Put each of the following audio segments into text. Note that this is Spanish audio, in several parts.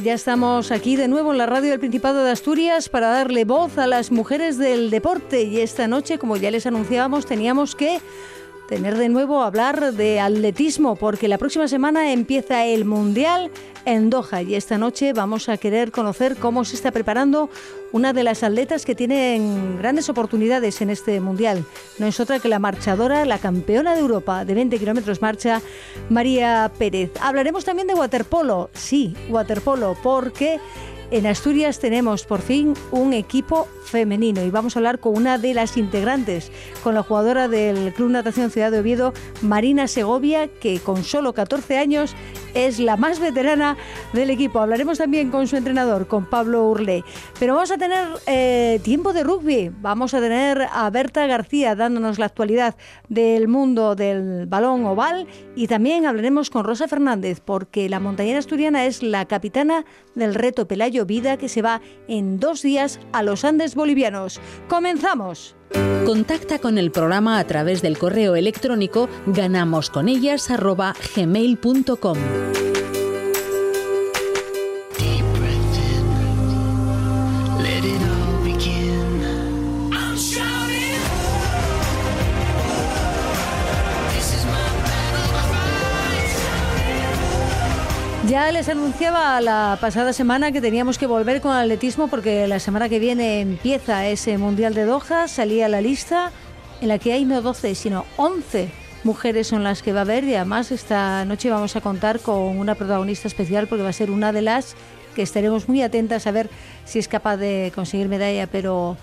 Ya estamos aquí de nuevo en la radio del Principado de Asturias para darle voz a las mujeres del deporte. Y esta noche, como ya les anunciábamos, teníamos que tener de nuevo hablar de atletismo porque la próxima semana empieza el Mundial en Doha y esta noche vamos a querer conocer cómo se está preparando una de las atletas que tienen grandes oportunidades en este Mundial. No es otra que la marchadora, la campeona de Europa de 20 kilómetros marcha, María Pérez. Hablaremos también de waterpolo, sí, waterpolo, porque en Asturias tenemos por fin un equipo femenino y vamos a hablar con una de las integrantes, con la jugadora del Club Natación Ciudad de Oviedo, Marina Segovia, que con solo 14 años es la más veterana del equipo. Hablaremos también con su entrenador, con Pablo Urlé. Pero vamos a tener eh, tiempo de rugby. Vamos a tener a Berta García dándonos la actualidad del mundo del balón oval y también hablaremos con Rosa Fernández porque la montañera asturiana es la capitana del reto Pelayo Vida que se va en dos días a los Andes bolivianos. ¡Comenzamos! Contacta con el programa a través del correo electrónico ganamosconellas@gmail.com. Ya les anunciaba la pasada semana que teníamos que volver con el atletismo porque la semana que viene empieza ese Mundial de Doha, salía la lista en la que hay no 12, sino 11 mujeres son las que va a haber y además esta noche vamos a contar con una protagonista especial porque va a ser una de las que estaremos muy atentas a ver si es capaz de conseguir medalla, pero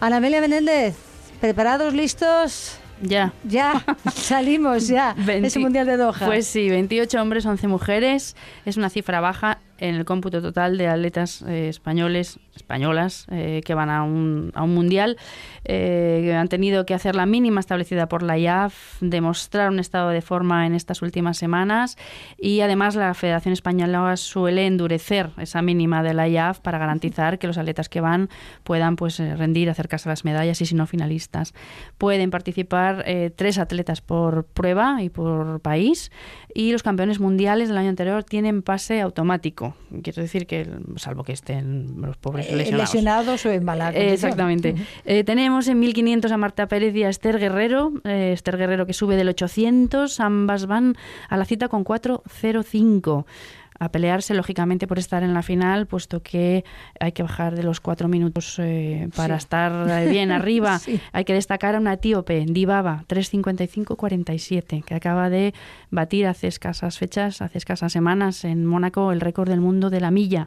Ana Amelia Menéndez, ¿preparados, listos? Ya. Ya, salimos ya. 20 Ese Mundial de Doha. Pues sí, 28 hombres, 11 mujeres. Es una cifra baja en el cómputo total de atletas eh, españoles, españolas, eh, que van a un, a un mundial. Eh, han tenido que hacer la mínima establecida por la IAF, demostrar un estado de forma en estas últimas semanas y además la Federación Española suele endurecer esa mínima de la IAF para garantizar que los atletas que van puedan pues rendir, acercarse a las medallas y si no finalistas. Pueden participar tres atletas por prueba y por país y los campeones mundiales del año anterior tienen pase automático. Quiero decir que, salvo que estén los pobres lesionados. lesionados o en mala Eh, exactamente. Eh, tenemos en 1500 a Marta Pérez y a Esther Guerrero. Eh, Esther Guerrero que sube del 800. Ambas van a la cita con 4.05 a pelearse, lógicamente, por estar en la final, puesto que hay que bajar de los cuatro minutos eh, para Sí. estar bien arriba. Sí. Hay que destacar a una etíope, Dibaba, 3.55.47, que acaba de batir hace escasas fechas, hace escasas semanas en Mónaco el récord del mundo de la milla,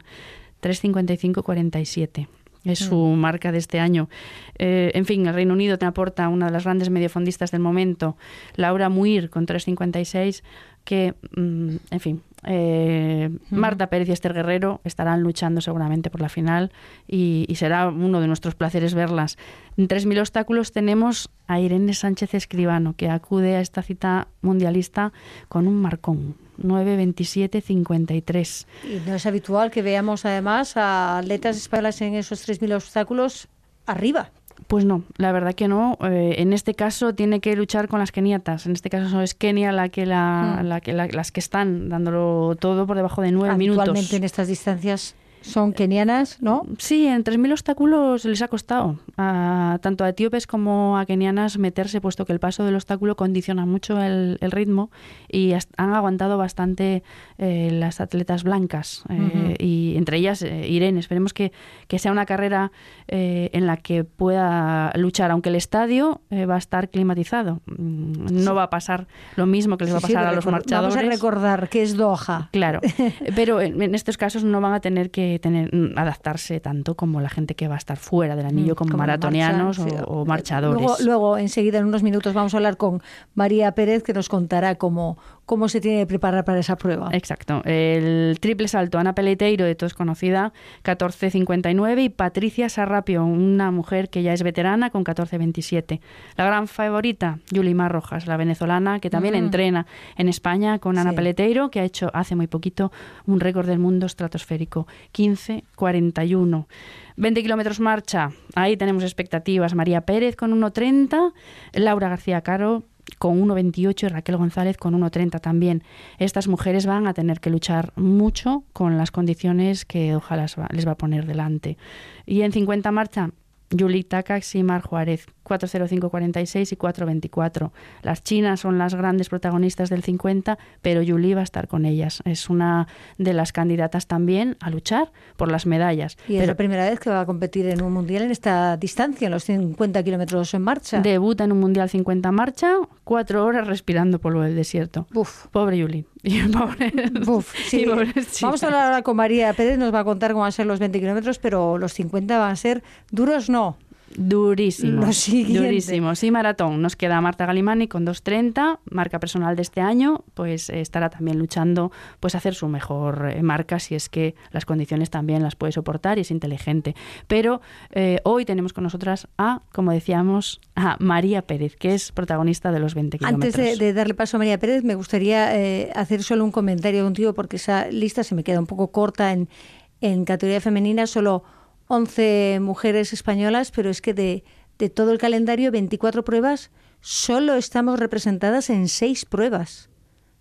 3.55.47. Es su marca de este año. Eh, en fin, el Reino Unido te aporta una de las grandes mediofondistas del momento, Laura Muir, con 3.56, que, mm, en fin, eh, Marta Pérez y Esther Guerrero estarán luchando seguramente por la final y, y será uno de nuestros placeres verlas. En 3.000 obstáculos tenemos a Irene Sánchez Escribano, que acude a esta cita mundialista con un marcón, 9.27.53. Y no es habitual que veamos además a atletas españolas en esos 3.000 obstáculos arriba. Pues no, la verdad que no. Eh, en este caso tiene que luchar con las keniatas. En este caso es Kenia la que la, Hmm. la que la- las que están dándolo todo por debajo de nueve minutos. Habitualmente en estas distancias son kenianas, ¿no? Sí, en 3.000 obstáculos les ha costado a, tanto a etíopes como a kenianas meterse, puesto que el paso del obstáculo condiciona mucho el, el ritmo y han aguantado bastante eh, las atletas blancas eh, Ujú. y entre ellas eh, Irene. Esperemos que, que sea una carrera eh, en la que pueda luchar, aunque el estadio eh, va a estar climatizado. Mm, No va a pasar lo mismo que les va a Sí, sí, pasar a los marchadores. Vamos a recordar que es Doha. Claro, pero en, en estos casos no van a tener que, que tener, mm, adaptarse tanto como la gente que va a estar fuera del anillo, Mm, como, como maratonianos marcha, sí. o, o marchadores. Luego, luego, enseguida, en unos minutos, vamos a hablar con María Pérez, que nos contará cómo, cómo se tiene que preparar para esa prueba. Exacto. El triple salto, Ana Peleteiro, de todos conocida, 14.59, y Patricia Sarrapio, una mujer que ya es veterana, con 14.27. La gran favorita, Yulimar Rojas, la venezolana, que también Mm. entrena en España con Ana Sí. Peleteiro, que ha hecho hace muy poquito un récord del mundo estratosférico, 15.41. 20 kilómetros marcha, ahí tenemos expectativas. María Pérez con 1.30, Laura García Caro con 1,28 y Raquel González con 1,30 también. Estas mujeres van a tener que luchar mucho con las condiciones que ojalá les va, a poner delante. Y en 50 marcha, Yulita Cax y Mar Juárez, 4.05.46 y 4.24. Las chinas son las grandes protagonistas del 50, pero Yuli va a estar con ellas. Es una de las candidatas también a luchar por las medallas. Y es Pero la primera vez que va a competir en un mundial en esta distancia, en los 50 kilómetros en marcha. debuta en un Mundial 50 marcha, cuatro horas respirando polvo del desierto. Uf. Pobre Yuli. Y pobre- Uf, sí. y pobres Vamos a hablar ahora con María Pérez, nos va a contar cómo van a ser los 20 kilómetros, pero los 50 van a ser duros, no. Durísimo. Lo siguiente. Durísimo. Sí, maratón. Nos queda Marta Galimani con 2.30, marca personal de este año, pues eh, estará también luchando pues hacer su mejor eh, marca si es que las condiciones también las puede soportar y es inteligente. Pero eh, hoy tenemos con nosotras a, como decíamos, a María Pérez, que es protagonista de los 20 kilómetros. Antes de, de darle paso a María Pérez, me gustaría eh, hacer solo un comentario contigo, porque esa lista se me queda un poco corta en, en categoría femenina, solo 11 mujeres españolas, pero es que de, de todo el calendario, 24 pruebas, solo estamos representadas en 6 pruebas.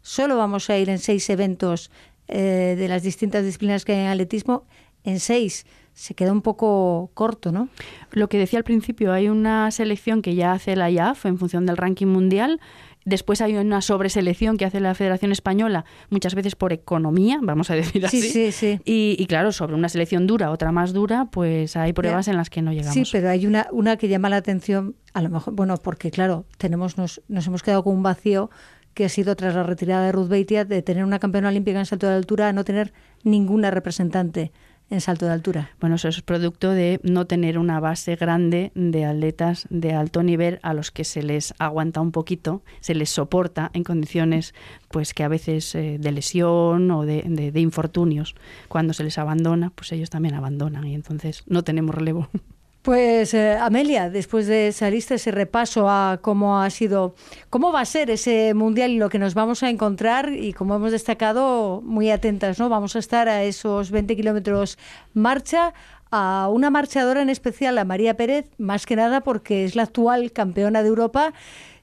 Solo vamos a ir en 6 eventos eh, de las distintas disciplinas que hay en atletismo, en 6. Se queda un poco corto, ¿no? Lo que decía al principio, hay una selección que ya hace la IAF en función del ranking mundial. Después hay una sobreselección que hace la Federación Española, muchas veces por economía, vamos a decir Sí, así. sí, sí. Y, y claro, sobre una selección dura, otra más dura, pues hay pruebas en las que no llegamos. Sí, pero hay una, una que llama la atención, a lo mejor, bueno, porque claro, tenemos nos, nos hemos quedado con un vacío que ha sido tras la retirada de Ruth Beitia de tener una campeona olímpica en salto de altura a no tener ninguna representante en salto de altura. Bueno, eso es producto de no tener una base grande de atletas de alto nivel a los que se les aguanta un poquito, se les soporta en condiciones pues que a veces eh, de lesión o de, de, de infortunios. Cuando se les abandona, pues ellos también abandonan y entonces no tenemos relevo. Pues eh, Amelia, después de esa lista, ese repaso a cómo ha sido, cómo va a ser ese mundial y lo que nos vamos a encontrar y como hemos destacado, muy atentas, ¿no? Vamos a estar a esos 20 kilómetros marcha, a una marchadora en especial, a María Pérez, más que nada porque es la actual campeona de Europa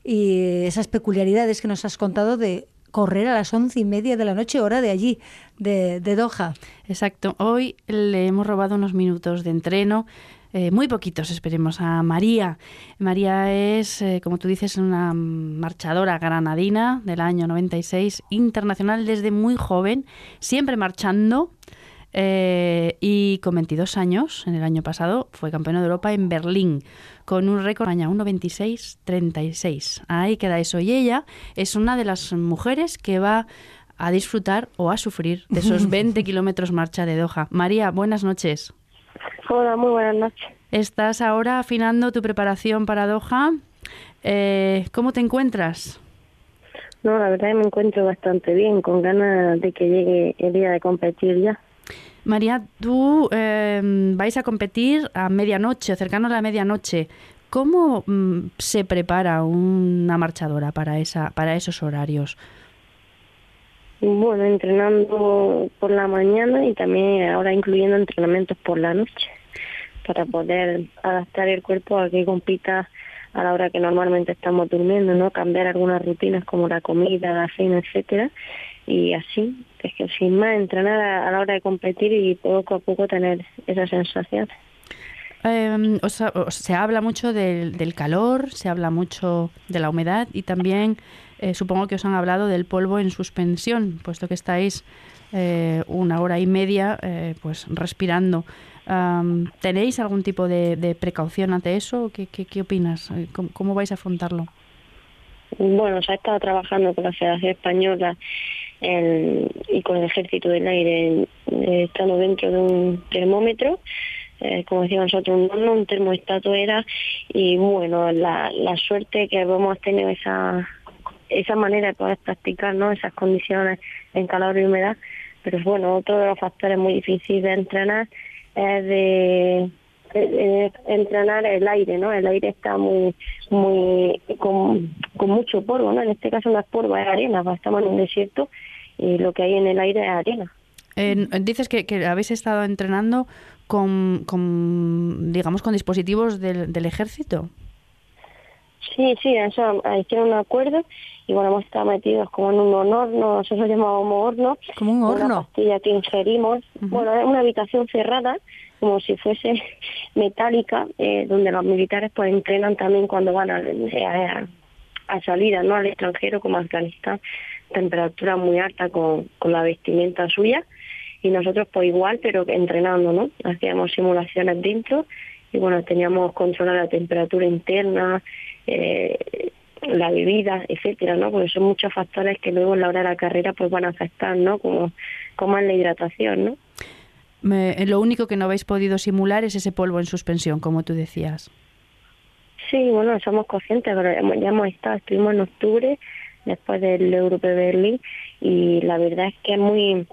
y esas peculiaridades que nos has contado de correr a las once y media de la noche, hora de allí, de, de Doha. Exacto. Hoy le hemos robado unos minutos de entreno. Eh, muy poquitos, esperemos, a María. María es, eh, como tú dices, una marchadora granadina del año 96, internacional desde muy joven, siempre marchando. Eh, y con 22 años, en el año pasado, fue campeona de Europa en Berlín, con un récord año 1.26.36. Ahí queda eso. Y ella es una de las mujeres que va a disfrutar o a sufrir de esos 20 kilómetros marcha de Doha. María, buenas noches. Hola, muy buenas noches. Estás ahora afinando tu preparación para Doha. Eh, ¿Cómo te encuentras? No, la verdad que me encuentro bastante bien, con ganas de que llegue el día de competir ya. María, tú eh, vais a competir a medianoche, cercano a la medianoche. ¿Cómo mm, se prepara una marchadora para esa, para esos horarios? Bueno, entrenando por la mañana y también ahora incluyendo entrenamientos por la noche para poder adaptar el cuerpo a que compita a la hora que normalmente estamos durmiendo, ¿no? Cambiar algunas rutinas como la comida, la cena, etcétera, y así, es que sin más entrenar a, la hora de competir y poco a poco tener esa sensación. Eh, o o se habla mucho del, calor, se habla mucho de la humedad y también eh, supongo que os han hablado del polvo en suspensión, puesto que estáis eh, una hora y media eh, pues respirando. ¿Tenéis algún tipo de, de, precaución ante eso? ¿Qué, qué, qué opinas? ¿Cómo, ¿Cómo, vais a afrontarlo? Bueno, se ha estado trabajando con la Federación Española y con el ejército del aire estando dentro de un termómetro eh, como decíamos nosotros, un, era, y bueno, la, la suerte que hemos tenido esa, esa manera de poder practicar ¿no? esas condiciones en calor y humedad, pero bueno, otro de los factores muy difíciles de entrenar es de entrenar el aire, ¿no? El aire está muy, muy, con, con, mucho polvo, ¿no? En este caso no es polvo, es arena, pues estamos en un desierto y lo que hay en el aire es arena. dices que, que, habéis estado entrenando con, con digamos, con dispositivos del, del ejército. Sí, sí, eso hicieron un acuerdo y bueno, hemos estado metidos como en un horno, nosotros llamábamos horno. Como un horno. Una pastilla que ingerimos. Bueno, es una habitación cerrada, como si fuese metálica, eh, donde los militares pues entrenan también cuando van a, a, a salida, ¿no? Al extranjero, como Afganistán, temperatura muy alta con, con la vestimenta suya y nosotros pues igual, pero entrenando, ¿no? Hacíamos simulaciones dentro y bueno, teníamos controlada la temperatura interna, eh, la bebida, etcétera, ¿no? Porque son muchos factores que luego en la hora de la carrera pues van a afectar, ¿no? Como, como en la hidratación, ¿no? lo único que no habéis podido simular es ese polvo en suspensión, como tú decías. Sí, bueno, somos conscientes, pero ya hemos estado, estuvimos en octubre, después del Europe Berlín, y la verdad es que es muy,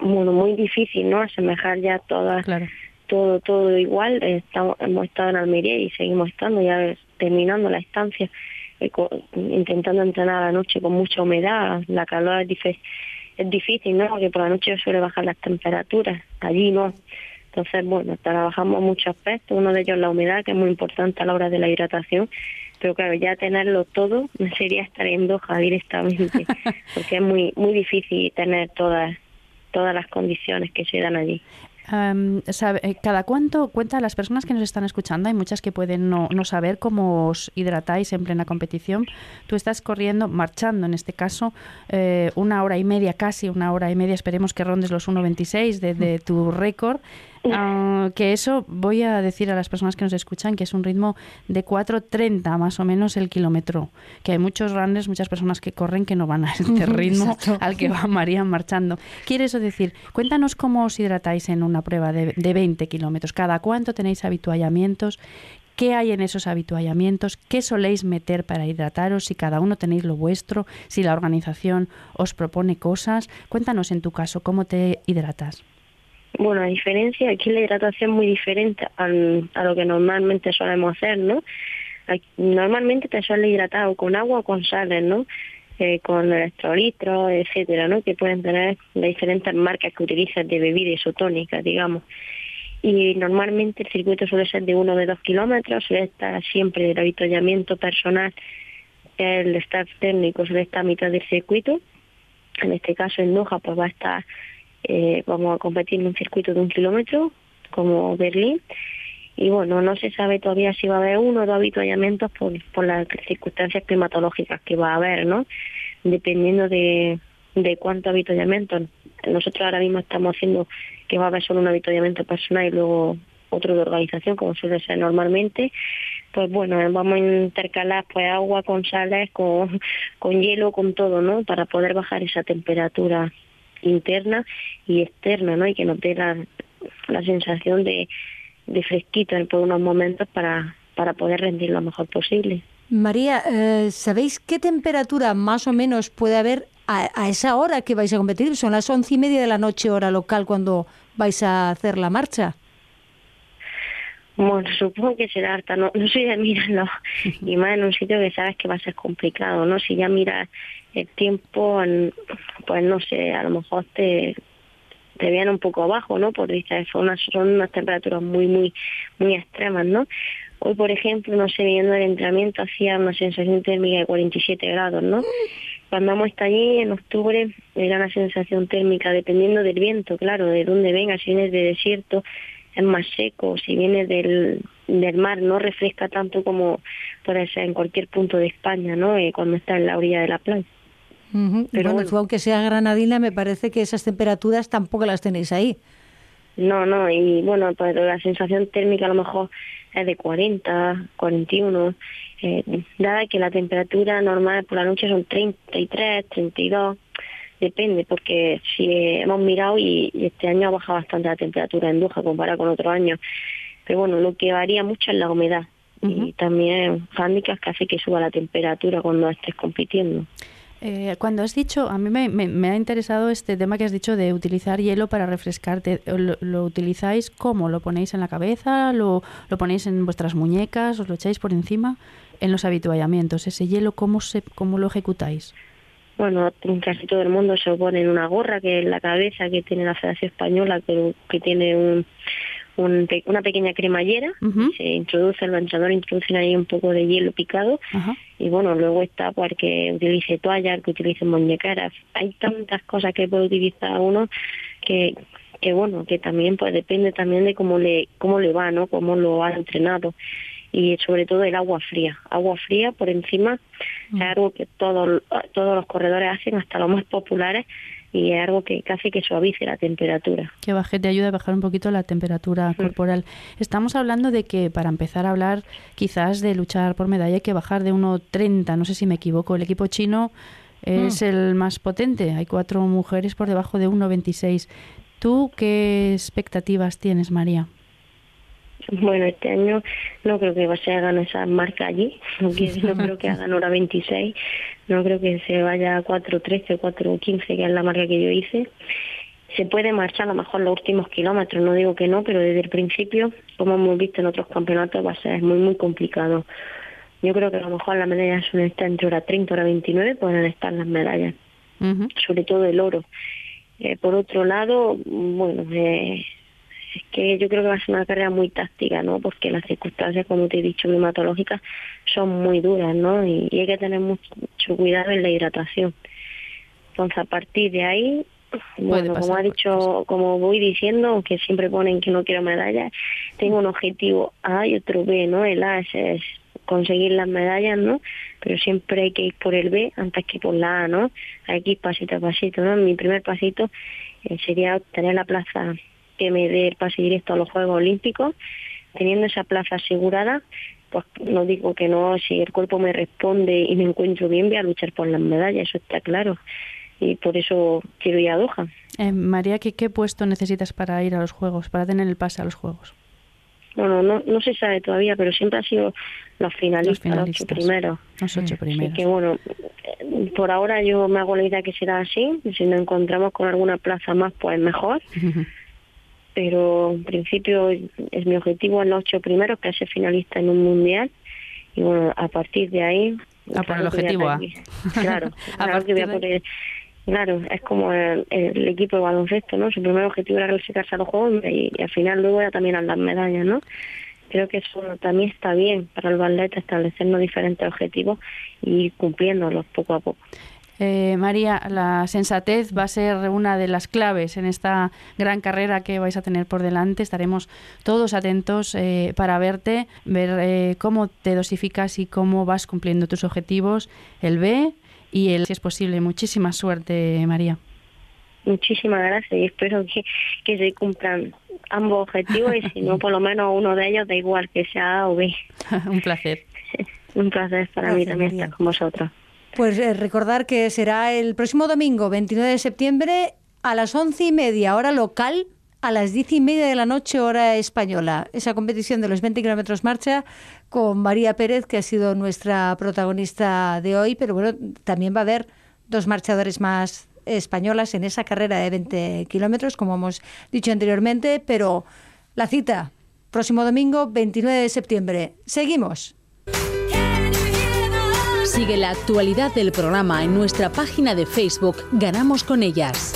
bueno, muy difícil, ¿no? Asemejar ya todas, todo, todo igual. Estamos, hemos estado en Almería y seguimos estando ya terminando la estancia, eh, intentando entrenar a la noche con mucha humedad, la calor es, es difícil, ¿no? Porque por la noche suele bajar las temperaturas, allí no. Entonces, bueno, trabajamos muchos aspectos, uno de ellos la humedad, que es muy importante a la hora de la hidratación, pero claro, ya tenerlo todo sería estar en Doha directamente, porque es muy muy difícil tener todas todas las condiciones que se dan allí. Eh, ¿Cada cuánto cuenta a las personas que nos están escuchando? Hay muchas que pueden no, no, saber cómo os hidratáis en plena competición. Tú estás corriendo, marchando en este caso, eh, una hora y media, casi una hora y media. Esperemos que rondes los 1.26 de, de tu récord. Ah, que eso voy a decir a las personas que nos escuchan que es un ritmo de 4.30 más o menos el kilómetro. Que hay muchos runners, muchas personas que corren que no van a este ritmo al que va María marchando. Quiere eso decir, cuéntanos cómo os hidratáis en una prueba de, de 20 kilómetros. ¿Cada cuánto tenéis habituallamientos? ¿Qué hay en esos habituallamientos? ¿Qué soléis meter para hidrataros? Si cada uno tenéis lo vuestro, si la organización os propone cosas. Cuéntanos en tu caso, ¿cómo te hidratas? Bueno, a diferencia, aquí la hidratación es muy diferente al, a lo que normalmente solemos hacer, ¿no? normalmente te suele hidratar con agua o con sales, ¿no? Eh, con electrolitos, etcétera, ¿no? Que pueden tener las diferentes marcas que utilizas de bebida isotónica, digamos. Y normalmente el circuito suele ser de uno de dos kilómetros, suele estar siempre el avituallamiento personal, el staff técnico suele estar a mitad del circuito. En este caso en Noja pues va a estar eh, vamos a competir en un circuito de un kilómetro como Berlín y bueno, no se sabe todavía si va a haber uno o dos habituallamientos por, las circunstancias climatológicas que va a haber, ¿no? Dependiendo de, de cuánto habituallamiento. Nosotros ahora mismo estamos haciendo que va a haber solo un habituallamiento personal y luego otro de organización, como suele ser normalmente. Pues bueno, vamos a intercalar pues agua con sales, con, con hielo, con todo, ¿no? Para poder bajar esa temperatura interna y externa, ¿no? Y que nos dé la, sensación de, de fresquito por unos momentos para, para poder rendir lo mejor posible. María, eh, ¿sabéis qué temperatura más o menos puede haber a, a, esa hora que vais a competir? Son las once y media de la noche hora local cuando vais a hacer la marcha. Bueno, supongo que será harta, no, no soy de mirarlo, y más en un sitio que sabes que va a ser complicado, ¿no? Si ya miras el tiempo, pues no sé, a lo mejor te, te viene un poco abajo, ¿no? Porque son unas, son unas temperaturas muy, muy, muy extremas, ¿no? Hoy, por ejemplo, no sé, viendo el entrenamiento, hacía una sensación térmica de 47 grados, ¿no? Cuando hemos estado allí en octubre, era una sensación térmica, dependiendo del viento, claro, de dónde venga, si vienes de desierto, es más seco, si viene del, del mar no refresca tanto como ser en cualquier punto de España, ¿no? Eh, cuando está en la orilla de la playa. Pero bueno, tú aunque sea granadina, me parece que esas temperaturas tampoco las tenéis ahí. No, no, y bueno, pues la sensación térmica a lo mejor es de 40, 41, eh, dada que la temperatura normal por la noche son 33, 32, depende, porque si hemos mirado y, este año ha bajado bastante la temperatura en Doha comparado con otros años. Pero bueno, lo que varía mucho es la humedad y también handicaps que hace que suba la temperatura cuando estés compitiendo. Eh, cuando has dicho, a mí me, ha interesado este tema que has dicho de utilizar hielo para refrescarte. ¿Lo, utilizáis cómo? ¿Lo ponéis en la cabeza? ¿Lo, ¿Lo, ponéis en vuestras muñecas? ¿Os lo echáis por encima? En los habituallamientos, ¿ese hielo cómo, se, cómo lo ejecutáis? Bueno, casi todo el mundo se pone en una gorra que es la cabeza que tiene la Federación Española, que, que tiene un, una pequeña cremallera, se introduce, el entrenador introducen ahí un poco de hielo picado y bueno, luego está para que utilice toallas, que utilice muñecaras. Hay tantas cosas que puede utilizar uno que que bueno, que también pues depende también de cómo le cómo le va, ¿no? Cómo lo ha entrenado y sobre todo el agua fría. Agua fría por encima es mm. algo que todos todos los corredores hacen, hasta los más populares, y es algo que casi que suavice la temperatura. Que baje, te ayuda a bajar un poquito la temperatura corporal. Estamos hablando de que para empezar a hablar quizás de luchar por medalla hay que bajar de 1,30, no sé si me equivoco. El equipo chino es mm. el más potente, hay cuatro mujeres por debajo de 1,26. ¿Tú qué expectativas tienes, María? Bueno, este año no creo que se hagan esa marca allí, no, creo que hagan hora 26, no creo que se vaya a 4.13 o 4.15, que es la marca que yo hice. Se puede marchar a lo mejor los últimos kilómetros, no digo que no, pero desde el principio, como hemos visto en otros campeonatos, va a ser muy, muy complicado. Yo creo que a lo mejor las medallas suelen estar entre hora 30 y hora 29, pueden estar las medallas, sobre todo el oro. Eh, por otro lado, bueno, eh, es que yo creo que va a ser una carrera muy táctica, ¿no? Porque las circunstancias, como te he dicho, climatológicas son muy duras, ¿no? Y, hay que tener mucho, cuidado en la hidratación. Entonces, a partir de ahí, bueno, como ha dicho, como voy diciendo, aunque siempre ponen que no quiero medallas, tengo un objetivo A y otro B, ¿no? El A es, conseguir las medallas, ¿no? Pero siempre hay que ir por el B antes que por la A, ¿no? Hay que ir pasito a pasito, ¿no? Mi primer pasito eh, sería obtener la plaza que me dé el pase directo a los Juegos Olímpicos, teniendo esa plaza asegurada, pues no digo que no, si el cuerpo me responde y me encuentro bien, voy a luchar por las medallas, eso está claro. Y por eso quiero ir a Doha. Eh, María, ¿qué, ¿qué puesto necesitas para ir a los Juegos, para tener el pase a los Juegos? Bueno, no, no se sabe todavía, pero siempre ha sido los finalistas, los, ocho primeros. Los ocho primeros. que bueno, por ahora yo me hago la idea que será así. Si nos encontramos con alguna plaza más, pues mejor. pero en principio es mi objetivo en los ocho primeros, que ser finalista en un mundial. Y bueno, a partir de ahí... A por el objetivo A. Claro, claro que voy a poner... Claro, es como el, equipo de baloncesto, ¿no? Su primer objetivo era clasificarse a los Juegos y, al final luego ya también a las medallas, ¿no? Creo que eso también está bien para el ballet, establecernos diferentes objetivos y ir cumpliéndolos poco a poco. Eh, María, la sensatez va a ser una de las claves en esta gran carrera que vais a tener por delante. Estaremos todos atentos eh, para verte, ver eh, cómo te dosificas y cómo vas cumpliendo tus objetivos, el B y el, si es posible. Muchísima suerte, María. Muchísimas gracias y espero que, que se cumplan ambos objetivos y si no, por lo menos uno de ellos, da igual que sea A o B. Un placer. Un placer para mí también estar con vosotros. Pues eh, recordar que será el próximo domingo, 29 de septiembre, a las once y media, hora local, a las diez y media de la noche, hora española. Esa competición de los 20 kilómetros marcha con María Pérez, que ha sido nuestra protagonista de hoy, pero bueno, también va a haber dos marchadores más españolas en esa carrera de 20 kilómetros, como hemos dicho anteriormente, pero la cita, próximo domingo, 29 de septiembre. Seguimos. Sigue la actualidad del programa en nuestra página de Facebook Ganamos con ellas.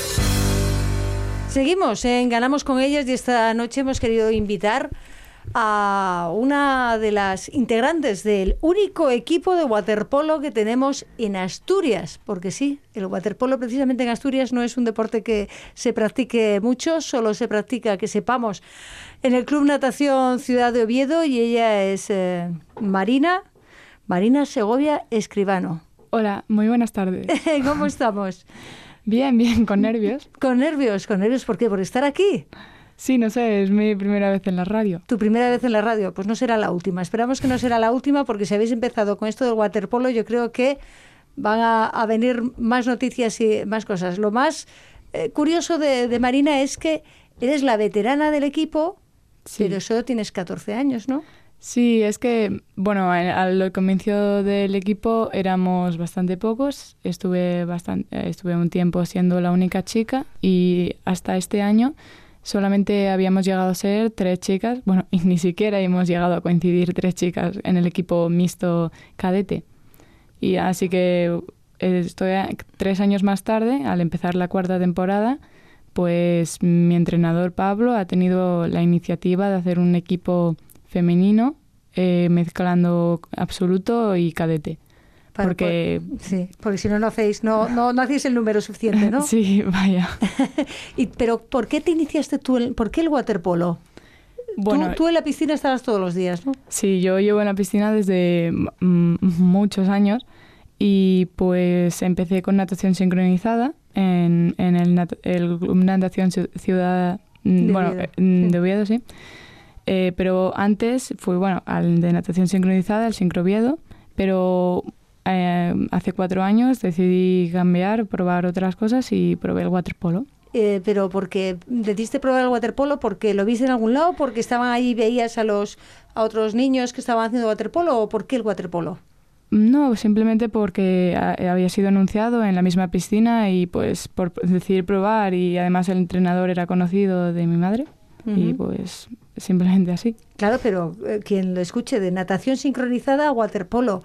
Seguimos en Ganamos con ellas y esta noche hemos querido invitar a una de las integrantes del único equipo de waterpolo que tenemos en Asturias, porque sí, el waterpolo precisamente en Asturias no es un deporte que se practique mucho, solo se practica, que sepamos, en el Club Natación Ciudad de Oviedo y ella es eh, Marina Marina Segovia Escribano. Hola, muy buenas tardes. ¿Cómo estamos? Bien, bien, con nervios. Con nervios, con nervios, ¿por qué? ¿Por estar aquí? Sí, no sé, es mi primera vez en la radio. ¿Tu primera vez en la radio? Pues no será la última. Esperamos que no será la última porque si habéis empezado con esto del waterpolo, yo creo que van a, venir más noticias y más cosas. Lo más eh, curioso de, Marina es que eres la veterana del equipo, pero solo tienes 14 años, ¿no? Sí, es que, bueno, al comienzo del equipo éramos bastante pocos. Estuve, bastante, eh, estuve un tiempo siendo la única chica y hasta este año solamente habíamos llegado a ser tres chicas. Bueno, y ni siquiera hemos llegado a coincidir tres chicas en el equipo mixto cadete. Y así que estoy tres años más tarde, al empezar la cuarta temporada, pues mi entrenador Pablo ha tenido la iniciativa de hacer un equipo femenino eh, mezclando absoluto y cadete. porque sí, porque si no no hacéis no no, no hacéis el número suficiente, ¿no? sí, vaya. y, pero ¿por qué te iniciaste tú el, por qué el waterpolo? Bueno, tú, en la piscina estabas todos los días, ¿no? Sí, yo llevo en la piscina desde muchos años y pues empecé con natación sincronizada en, en el, el natación ciudad mm, bueno de Oviedo sí eh, pero antes fui bueno al de natación sincronizada el sincroviedo pero eh, hace cuatro años decidí cambiar probar otras cosas y probé el waterpolo. Eh, pero porque decidiste probar el waterpolo porque lo viste en algún lado porque estaban ahí veías a los a otros niños que estaban haciendo waterpolo o por qué el waterpolo no, simplemente porque había sido anunciado en la misma piscina y pues por decidir probar y además el entrenador era conocido de mi madre y pues simplemente así. Claro, pero eh, quien lo escuche de natación sincronizada a waterpolo,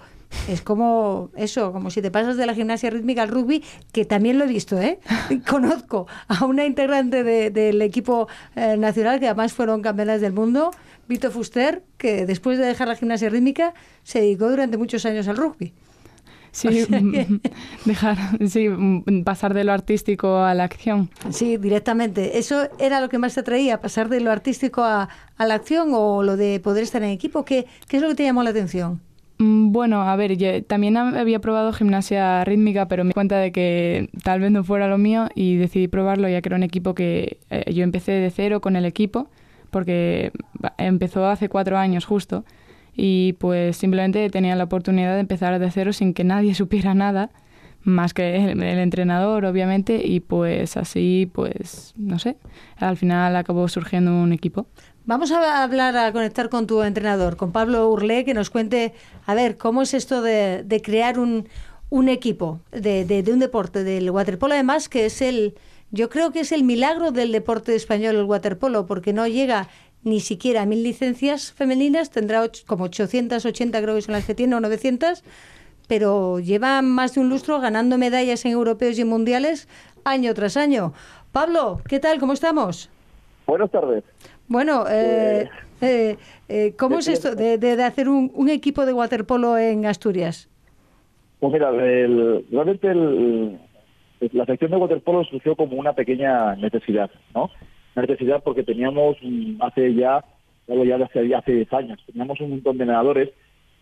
es como eso, como si te pasas de la gimnasia rítmica al rugby, que también lo he visto, ¿eh? Conozco a una integrante del equipo eh, nacional, que además fueron campeonas del mundo, Vito Fuster, que después de dejar la gimnasia rítmica se dedicó durante muchos años al rugby. Sí, dejar, sí, pasar de lo artístico a la acción. Sí, directamente. ¿Eso era lo que más te atraía, pasar de lo artístico a, a la acción o lo de poder estar en equipo? ¿Qué, ¿Qué es lo que te llamó la atención? Mm, bueno, a ver, yo también había probado gimnasia rítmica, pero me di cuenta de que tal vez no fuera lo mío y decidí probarlo ya que era un equipo que eh, yo empecé de cero con el equipo, porque empezó hace cuatro años justo, y pues simplemente tenía la oportunidad de empezar de cero sin que nadie supiera nada, más que el, entrenador, obviamente, y pues así, pues, no sé, al final acabó surgiendo un equipo. Vamos a hablar, a conectar con tu entrenador, con Pablo Urlé, que nos cuente, a ver, cómo es esto de, crear un, un equipo de, de, un deporte, del waterpolo, además, que es el, yo creo que es el milagro del deporte español, el waterpolo, porque no llega ni siquiera mil licencias femeninas, tendrá como 880 creo que son las que tiene, o 900, pero lleva más de un lustro ganando medallas en europeos y mundiales año tras año. Pablo, ¿qué tal? ¿Cómo estamos? Buenas tardes. Bueno, eh, pues, eh, eh, ¿cómo es esto de, hacer un, equipo de waterpolo en Asturias? Pues mira, realmente la sección de waterpolo surgió como una pequeña necesidad, ¿no? Necesidad porque teníamos hace ya, algo ya hace, hace 10 años, teníamos un montón de nadadores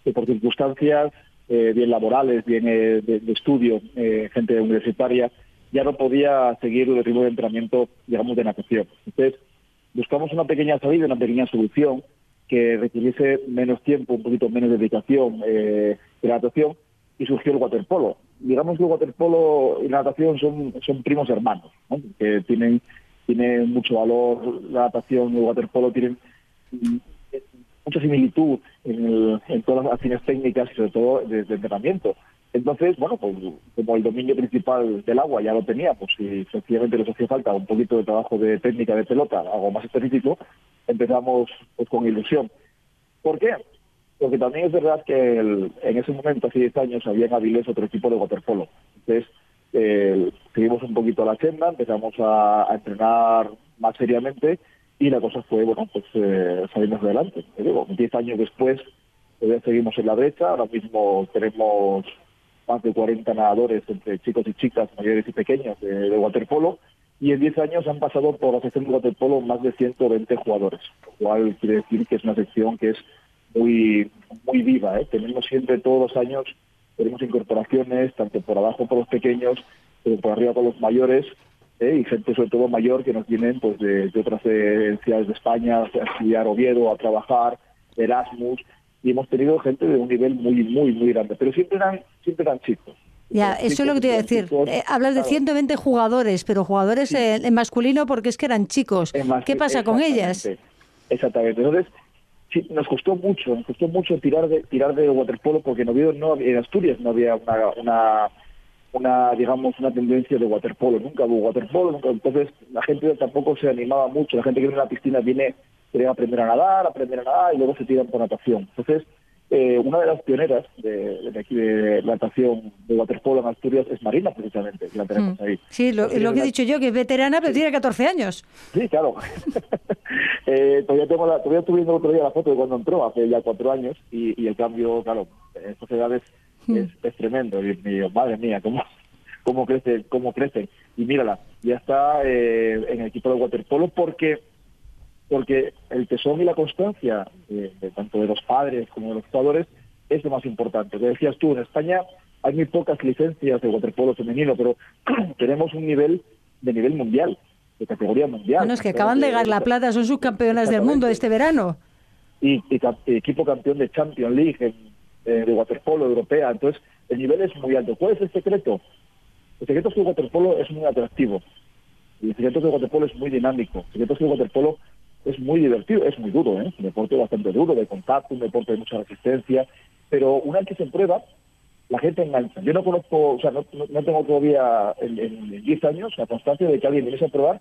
que por circunstancias bien laborales, bien de, estudio, gente universitaria, ya no podía seguir el ritmo de entrenamiento, digamos, de natación. Entonces, buscamos una pequeña salida, una pequeña solución que requiriese menos tiempo, un poquito menos dedicación eh, de natación y surgió el waterpolo. Digamos que el waterpolo y la natación son, son primos hermanos, que tienen, tiene mucho valor, la natación y el waterpolo tienen mucha similitud en, todas las acciones técnicas y sobre todo de entrenamiento. Entonces, bueno, pues como el dominio principal del agua ya lo tenía, pues si sencillamente nos hacía falta un poquito de trabajo de técnica de pelota, algo más específico, empezamos pues, con ilusión. ¿Por qué? Porque también es verdad que en ese momento, hace 10 años, había en Avilés otro equipo de waterpolo. Entonces, eh, seguimos un poquito la agenda, empezamos a, entrenar más seriamente y la cosa fue, bueno, pues eh, adelante. Digo, 10 años después, todavía seguimos en la brecha, ahora mismo tenemos más de 40 nadadores entre chicos y chicas, mayores y pequeños de, waterpolo, y en 10 años han pasado por la sección de waterpolo más de 120 jugadores, lo cual quiere decir que es una sección que es muy muy viva. ¿eh? Tenemos siempre todos los años, tenemos incorporaciones, tanto por abajo por los pequeños, como por arriba por los mayores, ¿eh? y gente sobre todo mayor que nos vienen pues de, otras ciudades de España a estudiar Oviedo, a trabajar, Erasmus, y hemos tenido gente de un nivel muy, muy, muy grande, pero siempre eran, siempre eran chicos. Ya, eso es lo que te iba a decir. Eh, hablas de 120 jugadores, pero jugadores en, masculino porque es que eran chicos. ¿Qué pasa con ellas? Exactamente. Entonces, sí, nos costó mucho, nos costó mucho tirar de tirar de waterpolo porque no había, no, en Asturias no había una, una, una, digamos, una tendencia de waterpolo. Nunca hubo waterpolo, nunca, entonces la gente tampoco se animaba mucho. La gente que viene a la piscina viene, quiere aprender a nadar, aprender a nadar y luego se tiran por natación. Entonces, eh, una de las pioneras de, de, aquí de natación de waterpolo en Asturias es Marina, precisamente, la tenemos mm. ahí. Sí, lo, que he dicho yo, que es veterana, pero tiene 14 años. Sí, claro. eh, todavía, tengo la, todavía estuve viendo el otro día la foto de cuando entró, hace ya cuatro años, y, y el cambio, claro, en estas edades mm. es, es, tremendo. Y, madre mía, cómo, cómo, crece, cómo crecen. Y mírala, ya está eh, en el equipo de waterpolo porque porque el tesón y la constancia, de, tanto de los padres como de los jugadores, es lo más importante. Te decías tú, en España hay muy pocas licencias de waterpolo femenino, pero tenemos un nivel de nivel mundial, de categoría mundial. Bueno, es que acaban de ganar la plata, son subcampeonas del mundo este verano. Y, equipo campeón de Champions League de waterpolo europea. Entonces, el nivel es muy alto. ¿Cuál es el secreto? El secreto es que el waterpolo es muy atractivo. Y el secreto es que el waterpolo es muy dinámico. El secreto es que el waterpolo es muy divertido, es muy duro, ¿eh? un deporte bastante duro, de contacto, un deporte de mucha resistencia, pero una vez que se prueba, la gente engancha. Yo no conozco, o sea, no, no tengo todavía en, 10 años la constancia de que alguien viniese a probar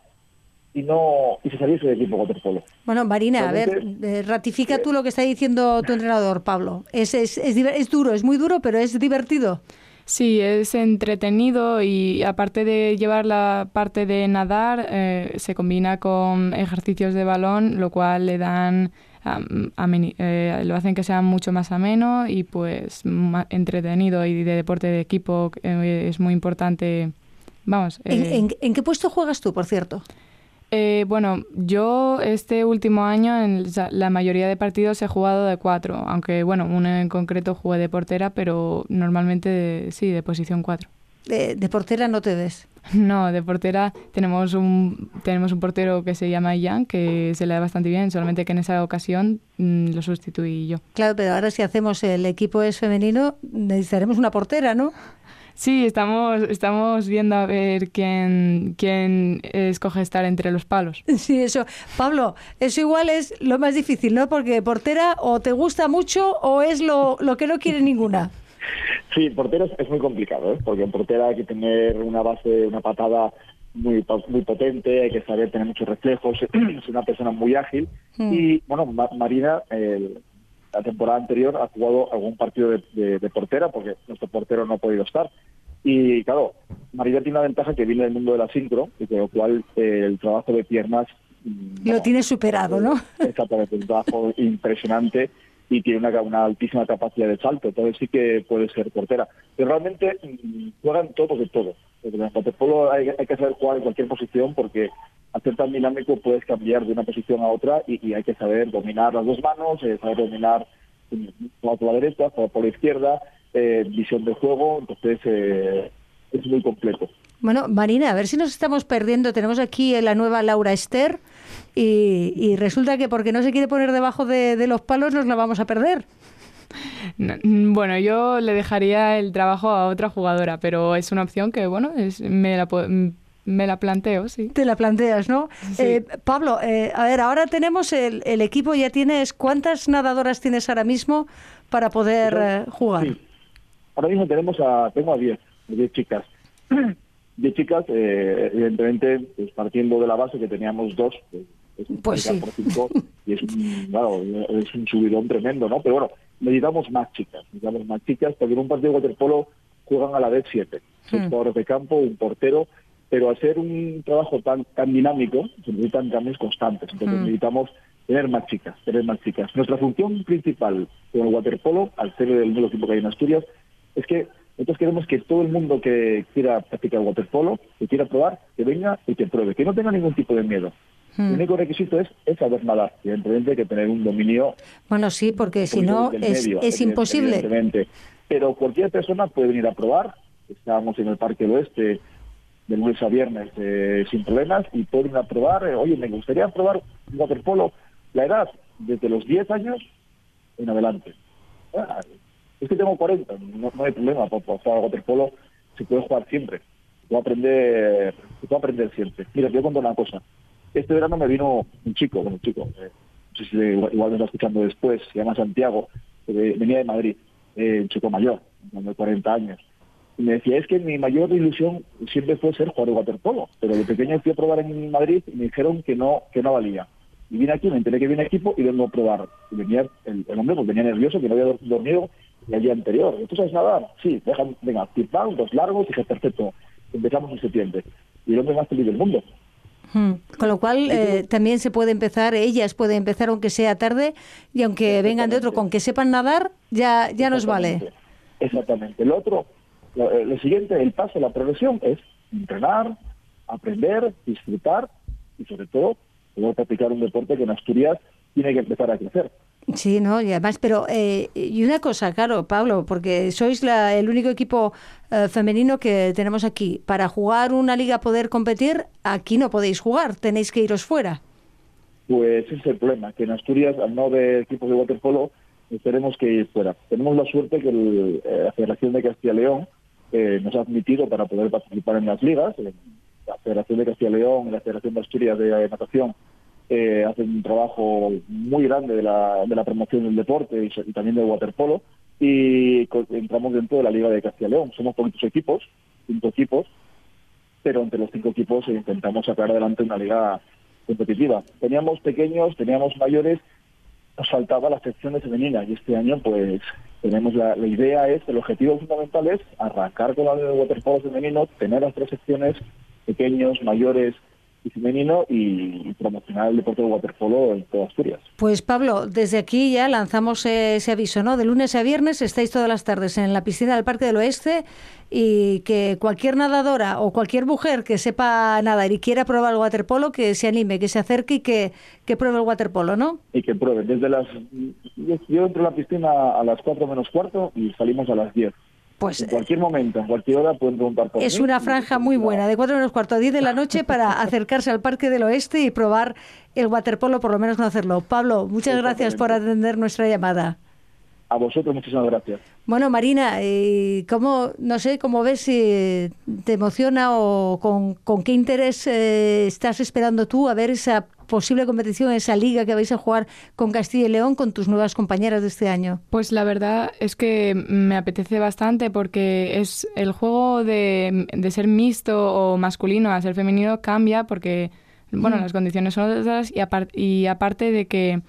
y no y se saliese del equipo waterpolo. Bueno, Marina, a ver, eh, ratifica tú lo que está diciendo tu entrenador, Pablo. Es, es, es, es duro, es muy duro, pero es divertido. Sí, es entretenido y aparte de llevar la parte de nadar, eh, se combina con ejercicios de balón, lo cual le dan eh, lo hacen que sea mucho más ameno y pues entretenido y de deporte de equipo eh, es muy importante. Vamos. ¿En, qué puesto juegas tú, por cierto? Eh, bueno, yo este último año en la mayoría de partidos he jugado de cuatro, aunque bueno, uno en concreto jugué de portera, pero normalmente sí, de posición cuatro. De, portera no te ves? No, de portera tenemos un, tenemos un portero que se llama Ian, que se le da bastante bien, solamente que en esa ocasión mm, lo sustituí yo. Claro, pero ahora si hacemos el equipo es femenino, necesitaremos una portera, ¿no? Sí, estamos, estamos viendo a ver quién, quién escoge estar entre los palos. Sí, eso. Pablo, eso igual es lo más difícil, ¿no? Porque portera o te gusta mucho o es lo, lo que no quiere ninguna. Sí, portera es muy complicado, ¿eh? porque en portera hay que tener una base, una patada muy muy potente, hay que saber tener muchos reflejos, es una persona muy ágil. Hmm. Y bueno, Marina, la temporada anterior ha jugado algún partido de, de, portera, porque nuestro portero no ha podido estar. Y claro, Marina tiene una ventaja que viene del mundo de la sincro, y con lo cual eh, el trabajo de piernas... Mm, lo tiene superado, ¿no? Exactamente, un trabajo impresionante y tiene una, una, altísima capacidad de salto, entonces sí que puede ser portera. Pero realmente mm, juegan todos de todo. En el waterpolo hay, hay, que saber jugar en cualquier posición porque ser tan dinámico puedes cambiar de una posición a otra y, hay que saber dominar las dos manos, eh, saber dominar por la derecha, por la izquierda, eh, visión de juego, entonces eh, es muy completo. Bueno, Marina, a ver si nos estamos perdiendo. Tenemos aquí la nueva Laura Esther y, resulta que porque no se quiere poner debajo de, los palos nos la vamos a perder. Bueno, yo le dejaría el trabajo a otra jugadora, pero es una opción que, bueno, es, me, la, me la planteo, sí. Te la planteas, ¿no? Eh, Pablo, eh, a ver, ahora tenemos el, el, equipo, ya tienes, ¿cuántas nadadoras tienes ahora mismo para poder eh, jugar? Sí. Ahora mismo tenemos a, tengo a 10, 10 chicas. de chicas, eh, evidentemente, pues partiendo de la base que teníamos dos, pues, es un pues sí. y es un, claro, es un subidón tremendo, ¿no? Pero bueno, necesitamos más chicas, necesitamos más chicas, porque en un partido de waterpolo juegan a la vez siete, seis hmm. jugadores de campo, un portero, pero al ser un trabajo tan tan dinámico, se necesitan cambios constantes, entonces hmm. necesitamos tener más chicas, tener más chicas. Nuestra función principal con el waterpolo, al ser el nuevo equipo que hay en Asturias, es que nosotros queremos que todo el mundo que quiera practicar waterpolo, que quiera probar, que venga y que pruebe, que no tenga ningún tipo de miedo. El hmm. único requisito es, es saber nadar. Evidentemente hay que tener un dominio. Bueno, sí, porque si no es, es imposible. Pero cualquier persona puede venir a probar. Estamos en el Parque del Oeste de lunes a viernes eh, sin problemas y pueden a probar. Eh, oye, me gustaría probar waterpolo. La edad, desde los 10 años en adelante. Ah, es que tengo 40, no, hay problema para jugar waterpolo. se puede jugar siempre, se puede aprender, se puede aprender siempre. Mira, a contar una cosa. Este verano me vino un chico, bueno, un chico, eh, no sé si igual, me está escuchando después, se llama Santiago, venía de Madrid, eh, un chico mayor, de 40 años. Y me decía, es que mi mayor ilusión siempre fue ser jugador de waterpolo, pero de pequeño fui a probar en Madrid y me dijeron que no, que no valía. Y vine aquí, me enteré que viene equipo y vengo a probar. Y venía el, hombre pues venía nervioso, que no había dormido el día anterior. ¿Tú sabes nadar? Sí, dejan, venga, tip dos largos y dije, perfecto, empezamos en septiembre. Y el hombre más feliz del mundo. Hmm. Con lo cual eh, también se puede empezar, ellas pueden empezar aunque sea tarde y aunque vengan de otro, con que sepan nadar, ya, ya nos vale. Exactamente. Lo otro, lo, lo, siguiente, el paso, la progresión es entrenar, aprender, disfrutar y sobre todo poder practicar un deporte que en Asturias tiene que empezar a crecer. Sí, no, y además, pero eh, y una cosa, claro, Pablo, porque sois la, el único equipo eh, femenino que tenemos aquí. Para jugar una liga, poder competir, aquí no podéis jugar, tenéis que iros fuera. Pues ese es el problema, que en Asturias, al no de equipos de waterpolo, tenemos que ir fuera. Tenemos la suerte que eh, la Federación de Castilla y León nos ha admitido para poder participar en las ligas. La Federación de Castilla y León la Federación de Asturias de Natación eh, hacen un trabajo muy grande de la, de la promoción del deporte y, también del waterpolo y entramos dentro de la Liga de Castilla y León. Somos poquitos equipos, cinco equipos, pero entre los cinco equipos intentamos sacar adelante una liga competitiva. Teníamos pequeños, teníamos mayores, nos faltaba la sección femenina y este año pues tenemos la, la, idea es, el objetivo fundamental es arrancar con la de waterpolo femenino, tener las tres secciones, pequeños, mayores, femenino y, promocionar el deporte de waterpolo en toda Asturias. Pues Pablo, desde aquí ya lanzamos ese aviso, ¿no? De lunes a viernes estáis todas las tardes en la piscina del Parque del Oeste y que cualquier nadadora o cualquier mujer que sepa nadar y quiera probar el waterpolo, que se anime, que se acerque y que, que pruebe el waterpolo, ¿no? Y que pruebe. Desde las... Yo entro a la piscina a las 4 menos cuarto y salimos a las 10. Pues, en cualquier momento, en cualquier hora pueden preguntar por Es una franja muy buena, de 4 menos cuarto a 10 de la noche para acercarse al Parque del Oeste y probar el waterpolo, por lo menos no hacerlo. Pablo, muchas gracias por atender nuestra llamada. A vosotros muchísimas gracias. Bueno, Marina, ¿cómo, no sé, cómo ves si te emociona o con, con qué interés eh, estás esperando tú a ver esa posible competición, esa liga que vais a jugar con Castilla y León con tus nuevas compañeras de este año? Pues la verdad es que me apetece bastante porque es el juego de, ser mixto o masculino a ser femenino cambia porque, bueno, las condiciones son otras y, y aparte de que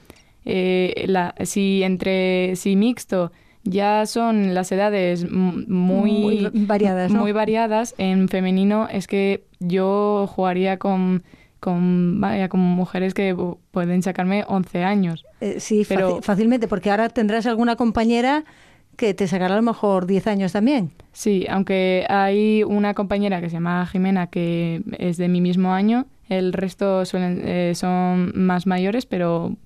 eh, la, si entre si mixto ya son las edades muy, variadas, muy variadas en femenino es que yo jugaría con con, vaya, con mujeres que pueden sacarme 11 años. Eh, sí, pero, fácilmente, porque ahora tendrás alguna compañera que te sacará a lo mejor 10 años también. Sí, aunque hay una compañera que se llama Jimena que es de mi mismo año, el resto suelen, eh, son más mayores, pero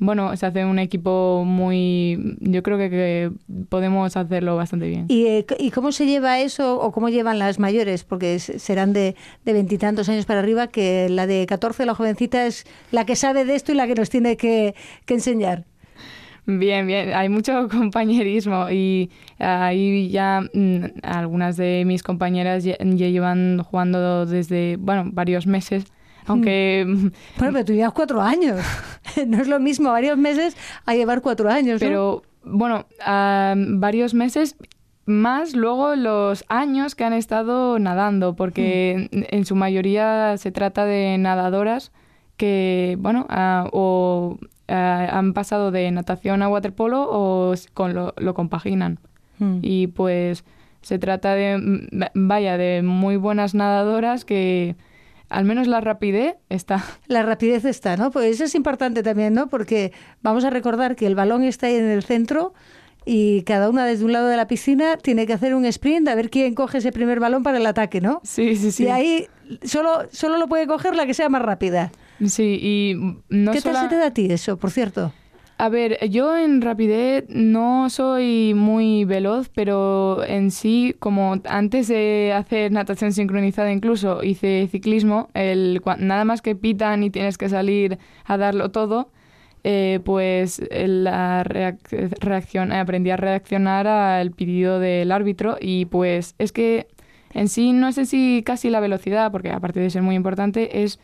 bueno, se hace un equipo muy... Yo creo que, podemos hacerlo bastante bien. ¿Y, ¿Y, cómo se lleva eso o cómo llevan las mayores? Porque serán de veintitantos años para arriba, que la de 14, la jovencita, es la que sabe de esto y la que nos tiene que, enseñar. Bien, bien. Hay mucho compañerismo y ahí ya mm, algunas de mis compañeras ya, llevan jugando desde, bueno, varios meses aunque... Bueno, pero tú llevas cuatro años. no es lo mismo varios meses a llevar cuatro años. Pero, bueno, varios meses más luego los años que han estado nadando, porque hmm. en su mayoría se trata de nadadoras que, bueno, o han pasado de natación a waterpolo o con lo, lo compaginan. Hmm. Y pues se trata de, vaya, de muy buenas nadadoras que al menos la rapidez está. La rapidez está, ¿no? Pues eso es importante también, ¿no? Porque vamos a recordar que el balón está ahí en el centro y cada una desde un lado de la piscina tiene que hacer un sprint a ver quién coge ese primer balón para el ataque, ¿no? Sí, sí, sí. Y ahí solo, solo lo puede coger la que sea más rápida. Sí, y no ¿Qué tal se te da a ti eso, por cierto? A ver, yo en rapidez no soy muy veloz, pero en sí, como antes de hacer natación sincronizada incluso hice ciclismo, el, nada más que pitan y tienes que salir a darlo todo, eh, pues la reacción, aprendí a reaccionar al pedido del árbitro y pues es que En sí, no sé si casi la velocidad, porque aparte de ser muy importante, es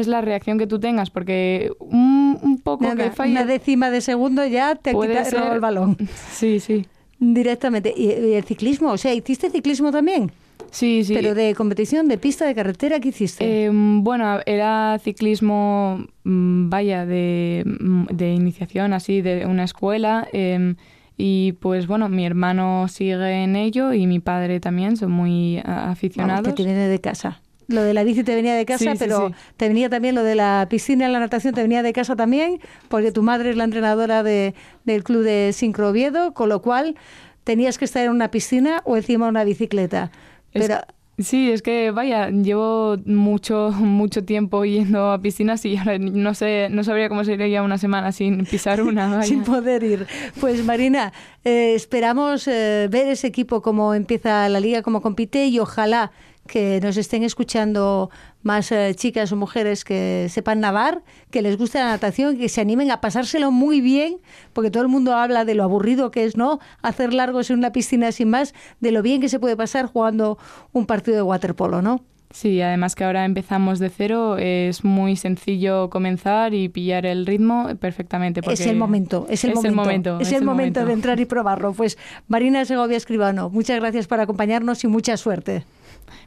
es la reacción que tú tengas, porque un, poco que falle... Una décima de segundo ya te ha quitado el balón. Sí, sí. Directamente. ¿Y, el ciclismo? O sea, ¿hiciste ciclismo también? Sí, sí. ¿Pero de competición, de pista, de carretera, qué hiciste? Em, bueno, era ciclismo, mm, vaya, de, mm, de, iniciación, así, de una escuela. Em, y pues bueno, mi hermano sigue en ello y mi padre también, son muy aficionados. Vamos, te viene de casa. Lo de la bici te venía de casa, pero te venía también lo de la piscina la natación, te venía de casa también, porque tu madre es la entrenadora de, del club de Sincro Oviedo, con lo cual tenías que estar en una piscina o encima de una bicicleta. Pero, Sí, es que vaya, llevo mucho mucho tiempo yendo a piscinas y ahora no sé, no sabría cómo sería una semana sin pisar una. sin poder ir. Pues Marina, eh, esperamos eh, ver ese equipo cómo empieza la liga, cómo compite y ojalá que nos estén escuchando más eh, chicas o mujeres que sepan nadar, que les guste la natación, que se animen a pasárselo muy bien, porque todo el mundo habla de lo aburrido que es, ¿no? Hacer largos en una piscina sin más, de lo bien que se puede pasar jugando un partido de waterpolo, ¿no? Sí, además que ahora empezamos de cero, es muy sencillo comenzar y pillar el ritmo perfectamente. Es el momento, es el momento. es, el, momento, de entrar y probarlo. Pues Marina Segovia Escribano, muchas gracias por acompañarnos y mucha suerte.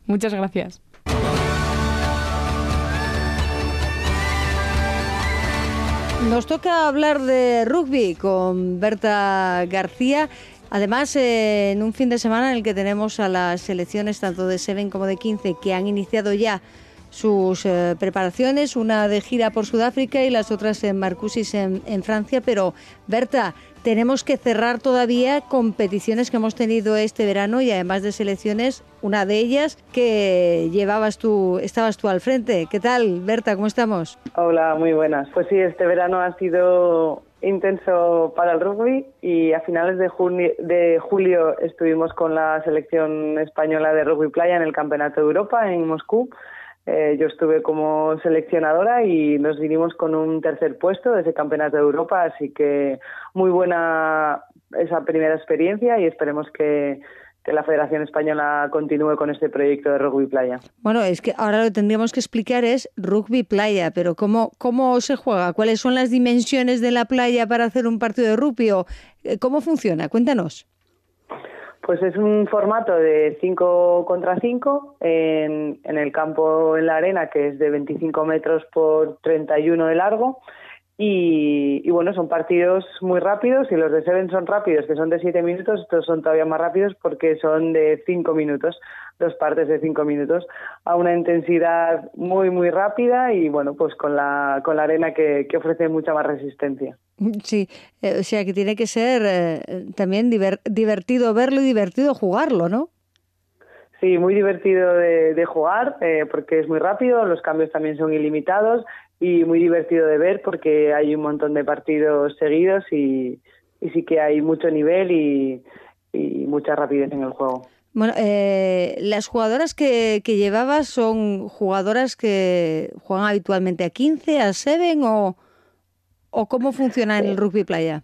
Muchas gracias. Nos toca hablar de rugby con Berta García. Además, eh, en un fin de semana en el que tenemos a las selecciones tanto de 7 como de 15 que han iniciado ya sus eh, preparaciones, una de gira por Sudáfrica y las otras en Marcusis en, en Francia. Pero, Berta, tenemos que cerrar todavía competiciones que hemos tenido este verano y además de selecciones, una de ellas que llevabas tú, estabas tú al frente. ¿Qué tal, Berta? ¿Cómo estamos? Hola, muy buenas. Pues sí, este verano ha sido intenso para el rugby y a finales de, junio, de julio estuvimos con la selección española de rugby playa en el Campeonato de Europa en Moscú eh, yo estuve como seleccionadora y nos vinimos con un tercer puesto de ese campeonato de Europa, así que muy buena esa primera experiencia y esperemos que, la Federación Española continúe con este proyecto de rugby playa. Bueno, es que ahora lo tendríamos que explicar es rugby playa, pero ¿cómo, cómo se juega? ¿Cuáles son las dimensiones de la playa para hacer un partido de rugby? Eh, ¿Cómo funciona? Cuéntanos. Pues es un formato de 5 contra 5 en, el campo en la arena, que es de 25 metros por 31 de largo. Y, bueno, son partidos muy rápidos y los de Seven son rápidos, que son de 7 minutos, estos son todavía más rápidos porque son de 5 minutos, dos partes de 5 minutos, a una intensidad muy, muy rápida y bueno, pues con la, con la arena que, que ofrece mucha más resistencia. Sí, eh, o sea que tiene que ser eh, también divertido verlo y divertido jugarlo, ¿no? Sí, muy divertido de, jugar eh, porque es muy rápido, los cambios también son ilimitados y muy divertido de ver porque hay un montón de partidos seguidos y, sí que hay mucho nivel y, mucha rapidez en el juego. Bueno, las jugadoras que, que llevabas son jugadoras que juegan habitualmente a 15, a 7 o, o cómo funciona en el rugby playa?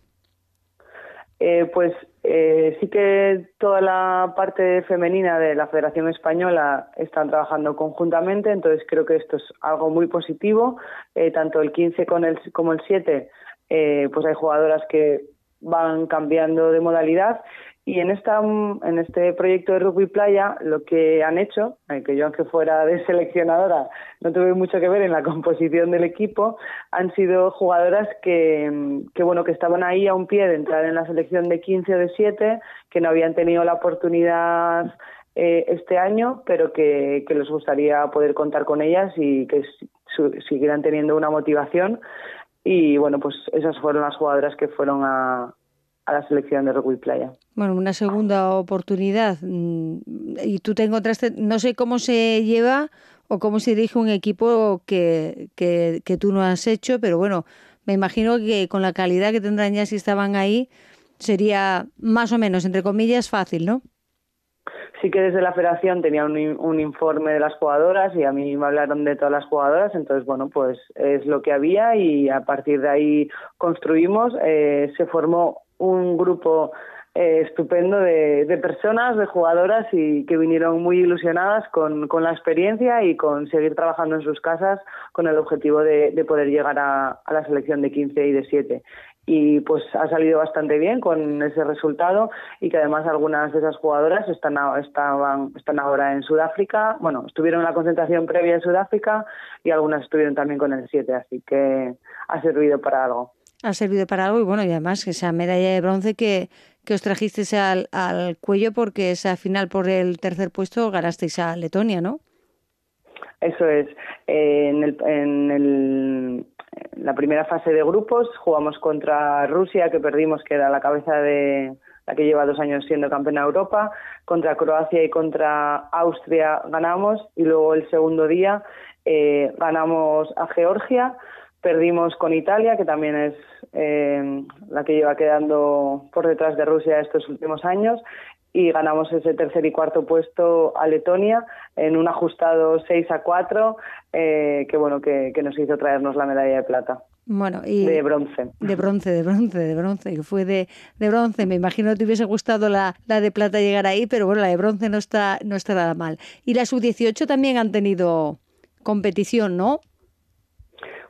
Eh, pues eh, sí que toda la parte femenina de la Federación Española están trabajando conjuntamente, entonces creo que esto es algo muy positivo. Eh, tanto el 15 con el, como el 7, pues hay jugadoras que van cambiando de modalidad y en, esta, en este proyecto de rugby playa lo que han hecho, eh, que yo aunque fuera de seleccionadora no tuve mucho que ver en la composición del equipo, han sido jugadoras que, que, bueno, que estaban ahí a un pie de entrar en la selección de 15 o de 7, que no habían tenido la oportunidad eh, este año, pero que, que les gustaría poder contar con ellas y que siguieran teniendo una motivación. Y bueno, pues esas fueron las jugadoras que fueron a, a la selección de rugby playa. Bueno, una segunda oportunidad. Mm, y tú te encontraste, no sé cómo se lleva o cómo se dirige un equipo que, que, que tú no has hecho, pero bueno, me imagino que con la calidad que tendrán ya si estaban ahí, sería más o menos, entre comillas, fácil, ¿no? Sí que desde la federación tenía un, un, informe de las jugadoras y a mí me hablaron de todas las jugadoras, entonces bueno, pues es lo que había y a partir de ahí construimos. Eh, se formó un grupo eh, estupendo de, personas, de jugadoras y que vinieron muy ilusionadas con, la experiencia y con seguir trabajando en sus casas con el objetivo de, poder llegar a, la selección de 15 y de 7 y pues ha salido bastante bien con ese resultado y que además algunas de esas jugadoras están estaban están ahora en Sudáfrica. Bueno estuvieron en la concentración previa en Sudáfrica y algunas estuvieron también con el 7 así que ha servido para algo ha servido para algo y bueno y además esa medalla de bronce que que os trajisteis al, al cuello porque esa final por el tercer puesto ganasteis a Letonia, ¿no? Eso es. en, el, en el, la primera fase de grupos jugamos contra Rusia, que perdimos, que era la cabeza de la que lleva dos años siendo campeona de Europa. Contra Croacia y contra Austria ganamos. Y luego el segundo día eh, ganamos a Georgia. Perdimos con Italia, que también es eh, la que lleva quedando por detrás de Rusia estos últimos años y ganamos ese tercer y cuarto puesto a Letonia en un ajustado 6 a 4 eh, que bueno que, nos hizo traernos la medalla de plata. Bueno, y de bronce. De bronce, de bronce, de bronce, que fue de, de bronce. Me imagino que te hubiese gustado la, la de plata llegar ahí, pero bueno, la de bronce no está, no está nada mal. Y la sub-18 también han tenido competición, ¿no?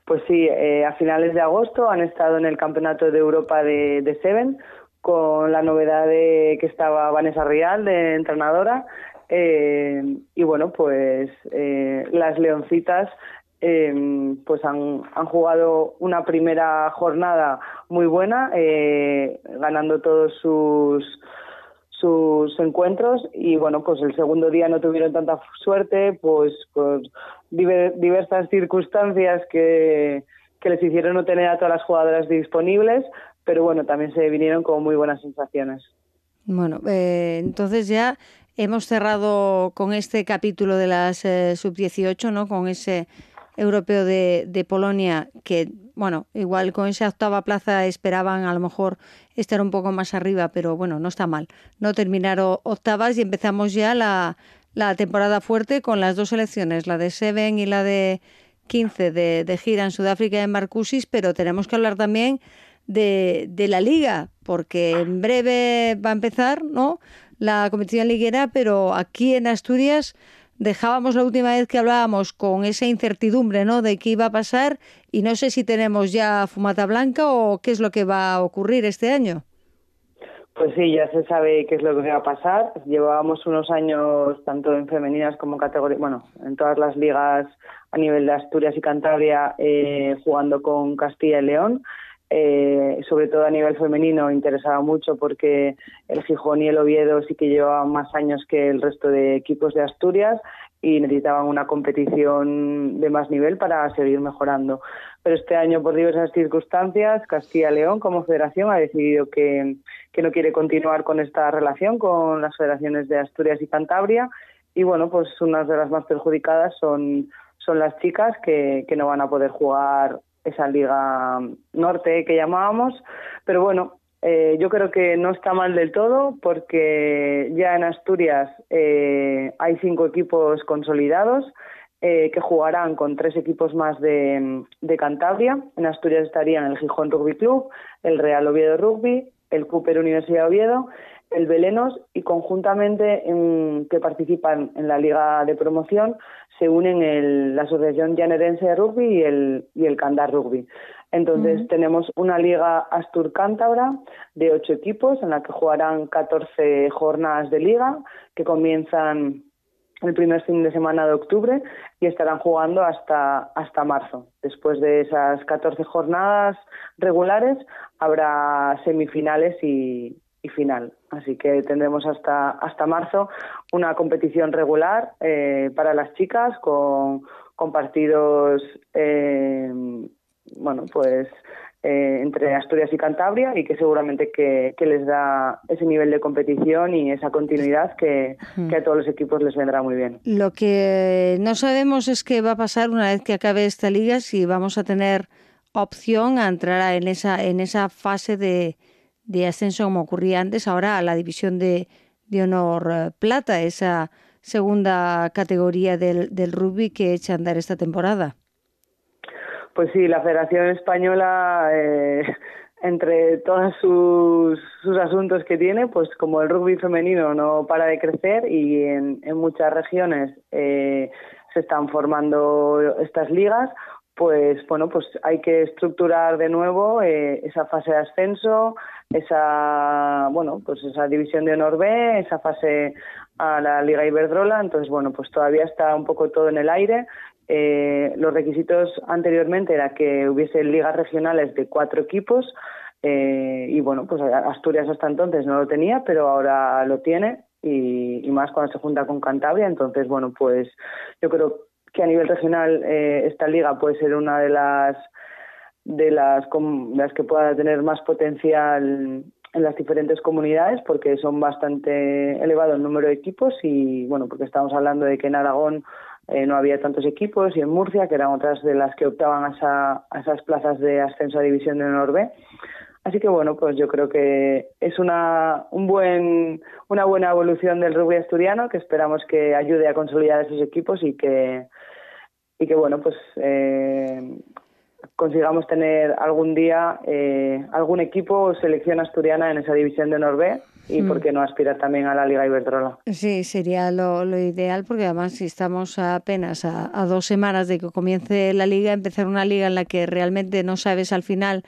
Pues sí, eh, a finales de agosto han estado en el Campeonato de Europa de, Seven, con la novedad de que estaba Vanessa Rial de entrenadora eh, y bueno pues eh, las leoncitas eh, pues han, han, jugado una primera jornada muy buena ganando todos sus sus encuentros y bueno pues el segundo día no tuvieron tanta suerte pues diversas circunstancias que que les hicieron no tener a todas las jugadoras disponibles pero bueno, también se vinieron con muy buenas sensaciones. Bueno, eh, entonces ya hemos cerrado con este capítulo de las eh, sub-18, ¿no? Con ese europeo de, de, Polonia que, bueno, igual con esa octava plaza esperaban a lo mejor estar un poco más arriba, pero bueno, no está mal. No terminaron octavas y empezamos ya la, la temporada fuerte con las dos selecciones, la de Seven y la de 15 de, de gira en Sudáfrica en Marcusis, pero tenemos que hablar también de, de la liga, porque en breve va a empezar ¿no? la competición liguera, pero aquí en Asturias dejábamos la última vez que hablábamos con esa incertidumbre ¿no? de qué iba a pasar y no sé si tenemos ya fumata blanca o qué es lo que va a ocurrir este año. Pues sí, ya se sabe qué es lo que va a pasar. Llevábamos unos años, tanto en femeninas como en categoría, bueno, en todas las ligas a nivel de Asturias y Cantabria, eh, jugando con Castilla y León eh, sobre todo a nivel femenino, interesaba mucho porque el Gijón y el Oviedo sí que llevaban más años que el resto de equipos de Asturias y necesitaban una competición de más nivel para seguir mejorando. Pero este año, por diversas circunstancias, Castilla-León como federación ha decidido que, no quiere continuar con esta relación con las federaciones de Asturias y Cantabria. Y bueno, pues unas de las más perjudicadas son, son las chicas que, que no van a poder jugar esa liga norte que llamábamos, pero bueno, eh, yo creo que no está mal del todo porque ya en Asturias eh, hay cinco equipos consolidados eh, que jugarán con tres equipos más de, de, Cantabria. En Asturias estarían el Gijón Rugby Club, el Real Oviedo Rugby, el Cooper Universidad Oviedo el Belenos y conjuntamente en, que participan en la liga de promoción se unen el, la Asociación Llanerense de Rugby y el, y el Candar Rugby. Entonces tenemos una liga Astur-Cántabra de ocho equipos en la que jugarán 14 jornadas de liga que comienzan el primer fin de semana de octubre y estarán jugando hasta, hasta marzo. Después de esas 14 jornadas regulares habrá semifinales y, final. Así que tendremos hasta, hasta marzo una competición regular eh, para las chicas con, con partidos, eh, bueno, pues eh, entre Asturias y Cantabria y que seguramente que, les da ese nivel de competición y esa continuidad que, que, a todos los equipos les vendrá muy bien. Lo que no sabemos es qué va a pasar una vez que acabe esta liga, si vamos a tener opción a entrar en esa, en esa fase de, de ascenso como ocurría antes, ahora a la división de, de honor eh, plata, esa segunda categoría del, del rugby que echa a andar esta temporada. Pues sí, la Federación Española eh, entre todos sus, asuntos que tiene, pues como el rugby femenino no para de crecer y en, muchas regiones eh, se están formando estas ligas, pues bueno, pues hay que estructurar de nuevo eh, esa fase de ascenso, esa bueno, pues esa división de honor B, esa fase a la Liga Iberdrola, entonces bueno, pues todavía está un poco todo en el aire. Eh, los requisitos anteriormente era que hubiese ligas regionales de cuatro equipos eh, y bueno, pues Asturias hasta entonces no lo tenía, pero ahora lo tiene y, y, más cuando se junta con Cantabria, entonces bueno, pues yo creo que a nivel regional eh, esta liga puede ser una de las de las, las que pueda tener más potencial en las diferentes comunidades porque son bastante elevado el número de equipos y bueno porque estamos hablando de que en Aragón eh, no había tantos equipos y en Murcia que eran otras de las que optaban a, esa, esas plazas de ascenso a división de honor así que bueno pues yo creo que es una un buen una buena evolución del rugby asturiano que esperamos que ayude a consolidar esos equipos y que y que bueno pues eh, consigamos tener algún día eh, algún equipo o selección asturiana en esa división de Norbe y mm. por qué no aspirar también a la Liga Iberdrola. Sí, sería lo, ideal porque además si estamos apenas a, dos semanas de que comience la liga, empezar una liga en la que realmente no sabes al final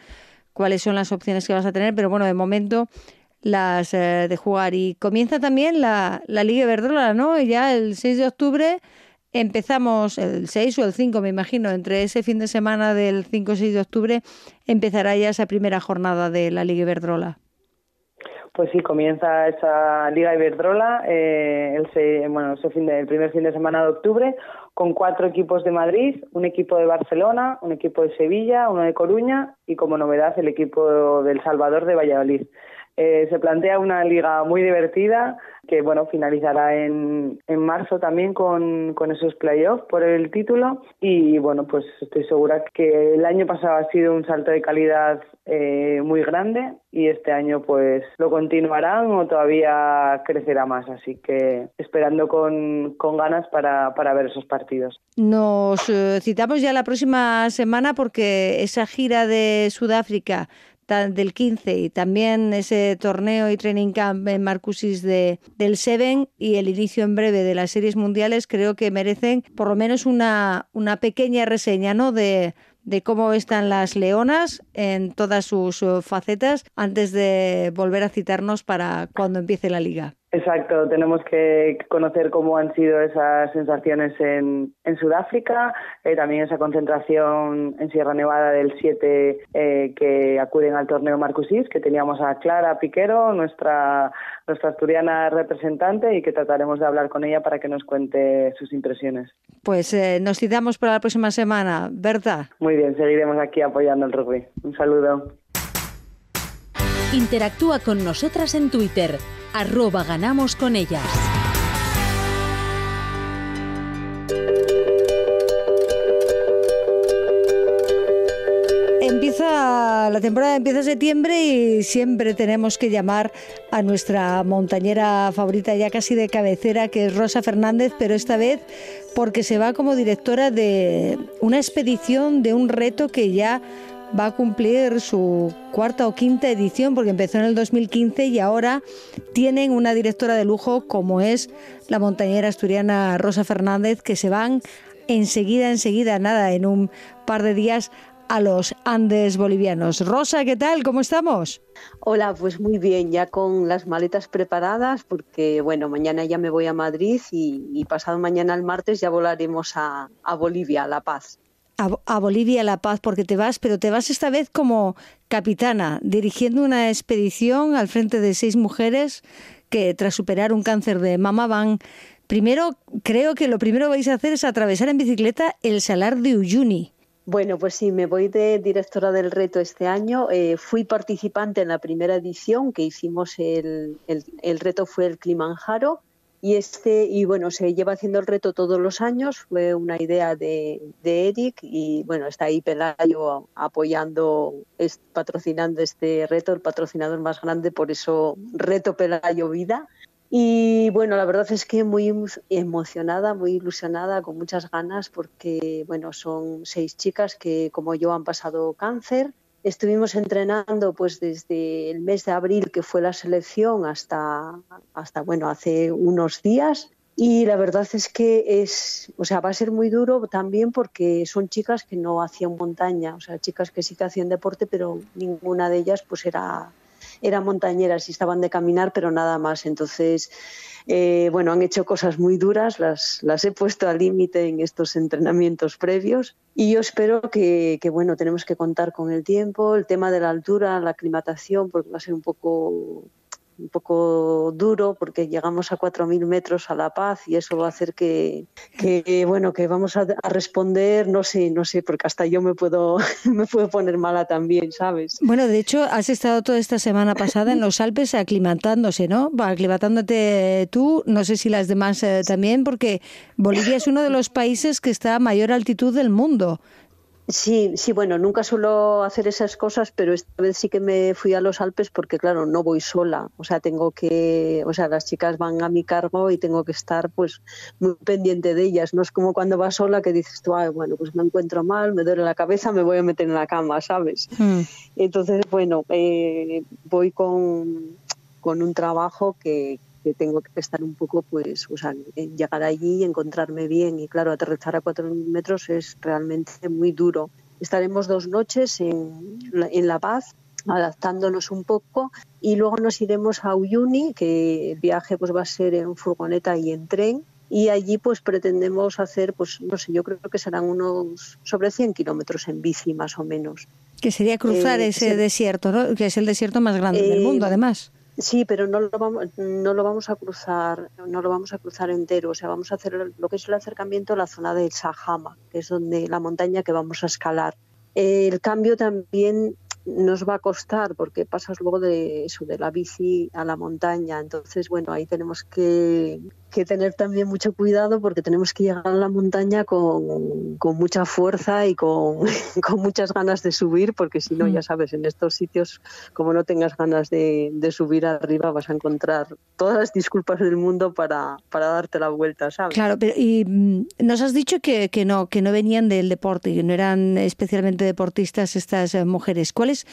cuáles son las opciones que vas a tener, pero bueno, de momento las eh, de jugar. Y comienza también la, la Liga Iberdrola, ¿no? Ya el 6 de octubre Empezamos el 6 o el 5, me imagino, entre ese fin de semana del 5 o 6 de octubre empezará ya esa primera jornada de la Liga Iberdrola. Pues sí, comienza esa Liga Iberdrola eh, el, bueno, ese fin de, el primer fin de semana de octubre con cuatro equipos de Madrid, un equipo de Barcelona, un equipo de Sevilla, uno de Coruña y como novedad el equipo del Salvador de Valladolid. Eh, se plantea una liga muy divertida que bueno finalizará en, en marzo también con, con esos playoffs por el título y bueno pues estoy segura que el año pasado ha sido un salto de calidad eh, muy grande y este año pues lo continuarán o todavía crecerá más así que esperando con, con ganas para, para ver esos partidos. Nos eh, citamos ya la próxima semana porque esa gira de Sudáfrica del 15 y también ese torneo y training camp en Marcusis de, del Seven y el inicio en breve de las series mundiales creo que merecen por lo menos una, una pequeña reseña ¿no? de, de cómo están las leonas en todas sus facetas antes de volver a citarnos para cuando empiece la liga. Exacto, tenemos que conocer cómo han sido esas sensaciones en, en Sudáfrica, eh, también esa concentración en Sierra Nevada del 7 eh, que acuden al torneo Marcusis, que teníamos a Clara Piquero, nuestra, nuestra asturiana representante, y que trataremos de hablar con ella para que nos cuente sus impresiones. Pues eh, nos citamos para la próxima semana, ¿verdad? Muy bien, seguiremos aquí apoyando el rugby. Un saludo. Interactúa con nosotras en Twitter arroba ganamos con ellas. Empieza la temporada empieza septiembre y siempre tenemos que llamar a nuestra montañera favorita ya casi de cabecera que es Rosa Fernández, pero esta vez porque se va como directora de una expedición de un reto que ya va a cumplir su cuarta o quinta edición porque empezó en el 2015 y ahora tienen una directora de lujo como es la montañera asturiana Rosa Fernández que se van enseguida, enseguida, nada, en un par de días a los Andes bolivianos. Rosa, ¿qué tal? ¿Cómo estamos? Hola, pues muy bien, ya con las maletas preparadas porque, bueno, mañana ya me voy a Madrid y, pasado mañana el martes ya volaremos a, a Bolivia, a La Paz a, Bolivia, La Paz, porque te vas, pero te vas esta vez como capitana, dirigiendo una expedición al frente de seis mujeres que tras superar un cáncer de mama van... Primero, creo que lo primero que vais a hacer es atravesar en bicicleta el Salar de Uyuni. Bueno, pues sí, me voy de directora del reto este año. Eh, fui participante en la primera edición que hicimos, el, el, el reto fue el Kilimanjaro y este, y bueno, se lleva haciendo el reto todos los años, fue una idea de, de Eric y bueno, está ahí Pelayo apoyando, patrocinando este reto, el patrocinador más grande, por eso Reto Pelayo Vida. Y bueno, la verdad es que muy emocionada, muy ilusionada, con muchas ganas, porque bueno, son seis chicas que como yo han pasado cáncer Estuvimos entrenando pues desde el mes de abril que fue la selección hasta, hasta bueno, hace unos días. Y la verdad es que es, o sea, va a ser muy duro también porque son chicas que no hacían montaña, o sea, chicas que sí que hacían deporte, pero ninguna de ellas pues era eran montañeras y estaban de caminar, pero nada más. Entonces, eh, bueno, han hecho cosas muy duras, las, las he puesto al límite en estos entrenamientos previos y yo espero que, que, bueno, tenemos que contar con el tiempo, el tema de la altura, la aclimatación, porque va a ser un poco un poco duro porque llegamos a 4.000 metros a La Paz y eso va a hacer que, que bueno, que vamos a, responder, no sé, no sé, porque hasta yo me puedo, me puedo poner mala también, ¿sabes? Bueno, de hecho, has estado toda esta semana pasada en los Alpes aclimatándose, ¿no? Aclimatándote tú, no sé si las demás eh, también, porque Bolivia es uno de los países que está a mayor altitud del mundo. Sí, sí, bueno, nunca suelo hacer esas cosas, pero esta vez sí que me fui a los Alpes porque, claro, no voy sola. O sea, tengo que, o sea, las chicas van a mi cargo y tengo que estar, pues, muy pendiente de ellas. No es como cuando vas sola que dices tú, Ay, bueno, pues me encuentro mal, me duele la cabeza, me voy a meter en la cama, ¿sabes? Hmm. Entonces, bueno, eh, voy con, con un trabajo que, que tengo que estar un poco, pues, o sea, llegar allí y encontrarme bien. Y claro, aterrizar a 4.000 metros es realmente muy duro. Estaremos dos noches en, en La Paz adaptándonos un poco y luego nos iremos a Uyuni, que el viaje pues va a ser en furgoneta y en tren y allí pues pretendemos hacer, pues no sé, yo creo que serán unos sobre 100 kilómetros en bici más o menos. Que sería cruzar eh, ese desierto, ¿no? que es el desierto más grande del mundo además. Sí, pero no lo vamos, no lo vamos a cruzar, no lo vamos a cruzar entero. O sea, vamos a hacer lo que es el acercamiento a la zona del Sajama, que es donde la montaña que vamos a escalar. El cambio también nos va a costar porque pasas luego de eso, de la bici a la montaña. Entonces, bueno, ahí tenemos que, que tener también mucho cuidado porque tenemos que llegar a la montaña con, con mucha fuerza y con, con, muchas ganas de subir, porque si no, ya sabes, en estos sitios, como no tengas ganas de, de, subir arriba, vas a encontrar todas las disculpas del mundo para, para darte la vuelta, ¿sabes? Claro, pero y mm, nos has dicho que, que no, que no venían del deporte, que no eran especialmente deportistas estas eh, mujeres. ¿Cuáles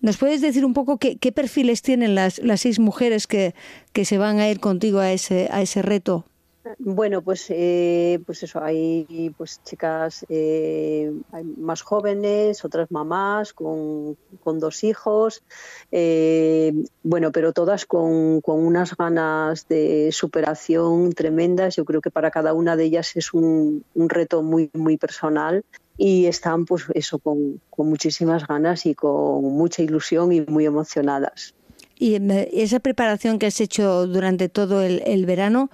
¿Nos puedes decir un poco qué, perfiles tienen las, las seis mujeres que, que se van a ir contigo a ese, a ese reto? Bueno, pues, eh, pues eso, hay pues chicas eh, más jóvenes, otras mamás con, dos hijos, eh, bueno, pero todas con, con, unas ganas de superación tremendas. Yo creo que para cada una de ellas es un, un reto muy, muy personal y están pues eso con, muchísimas ganas y con mucha ilusión y muy emocionadas. Y esa preparación que has hecho durante todo el, verano,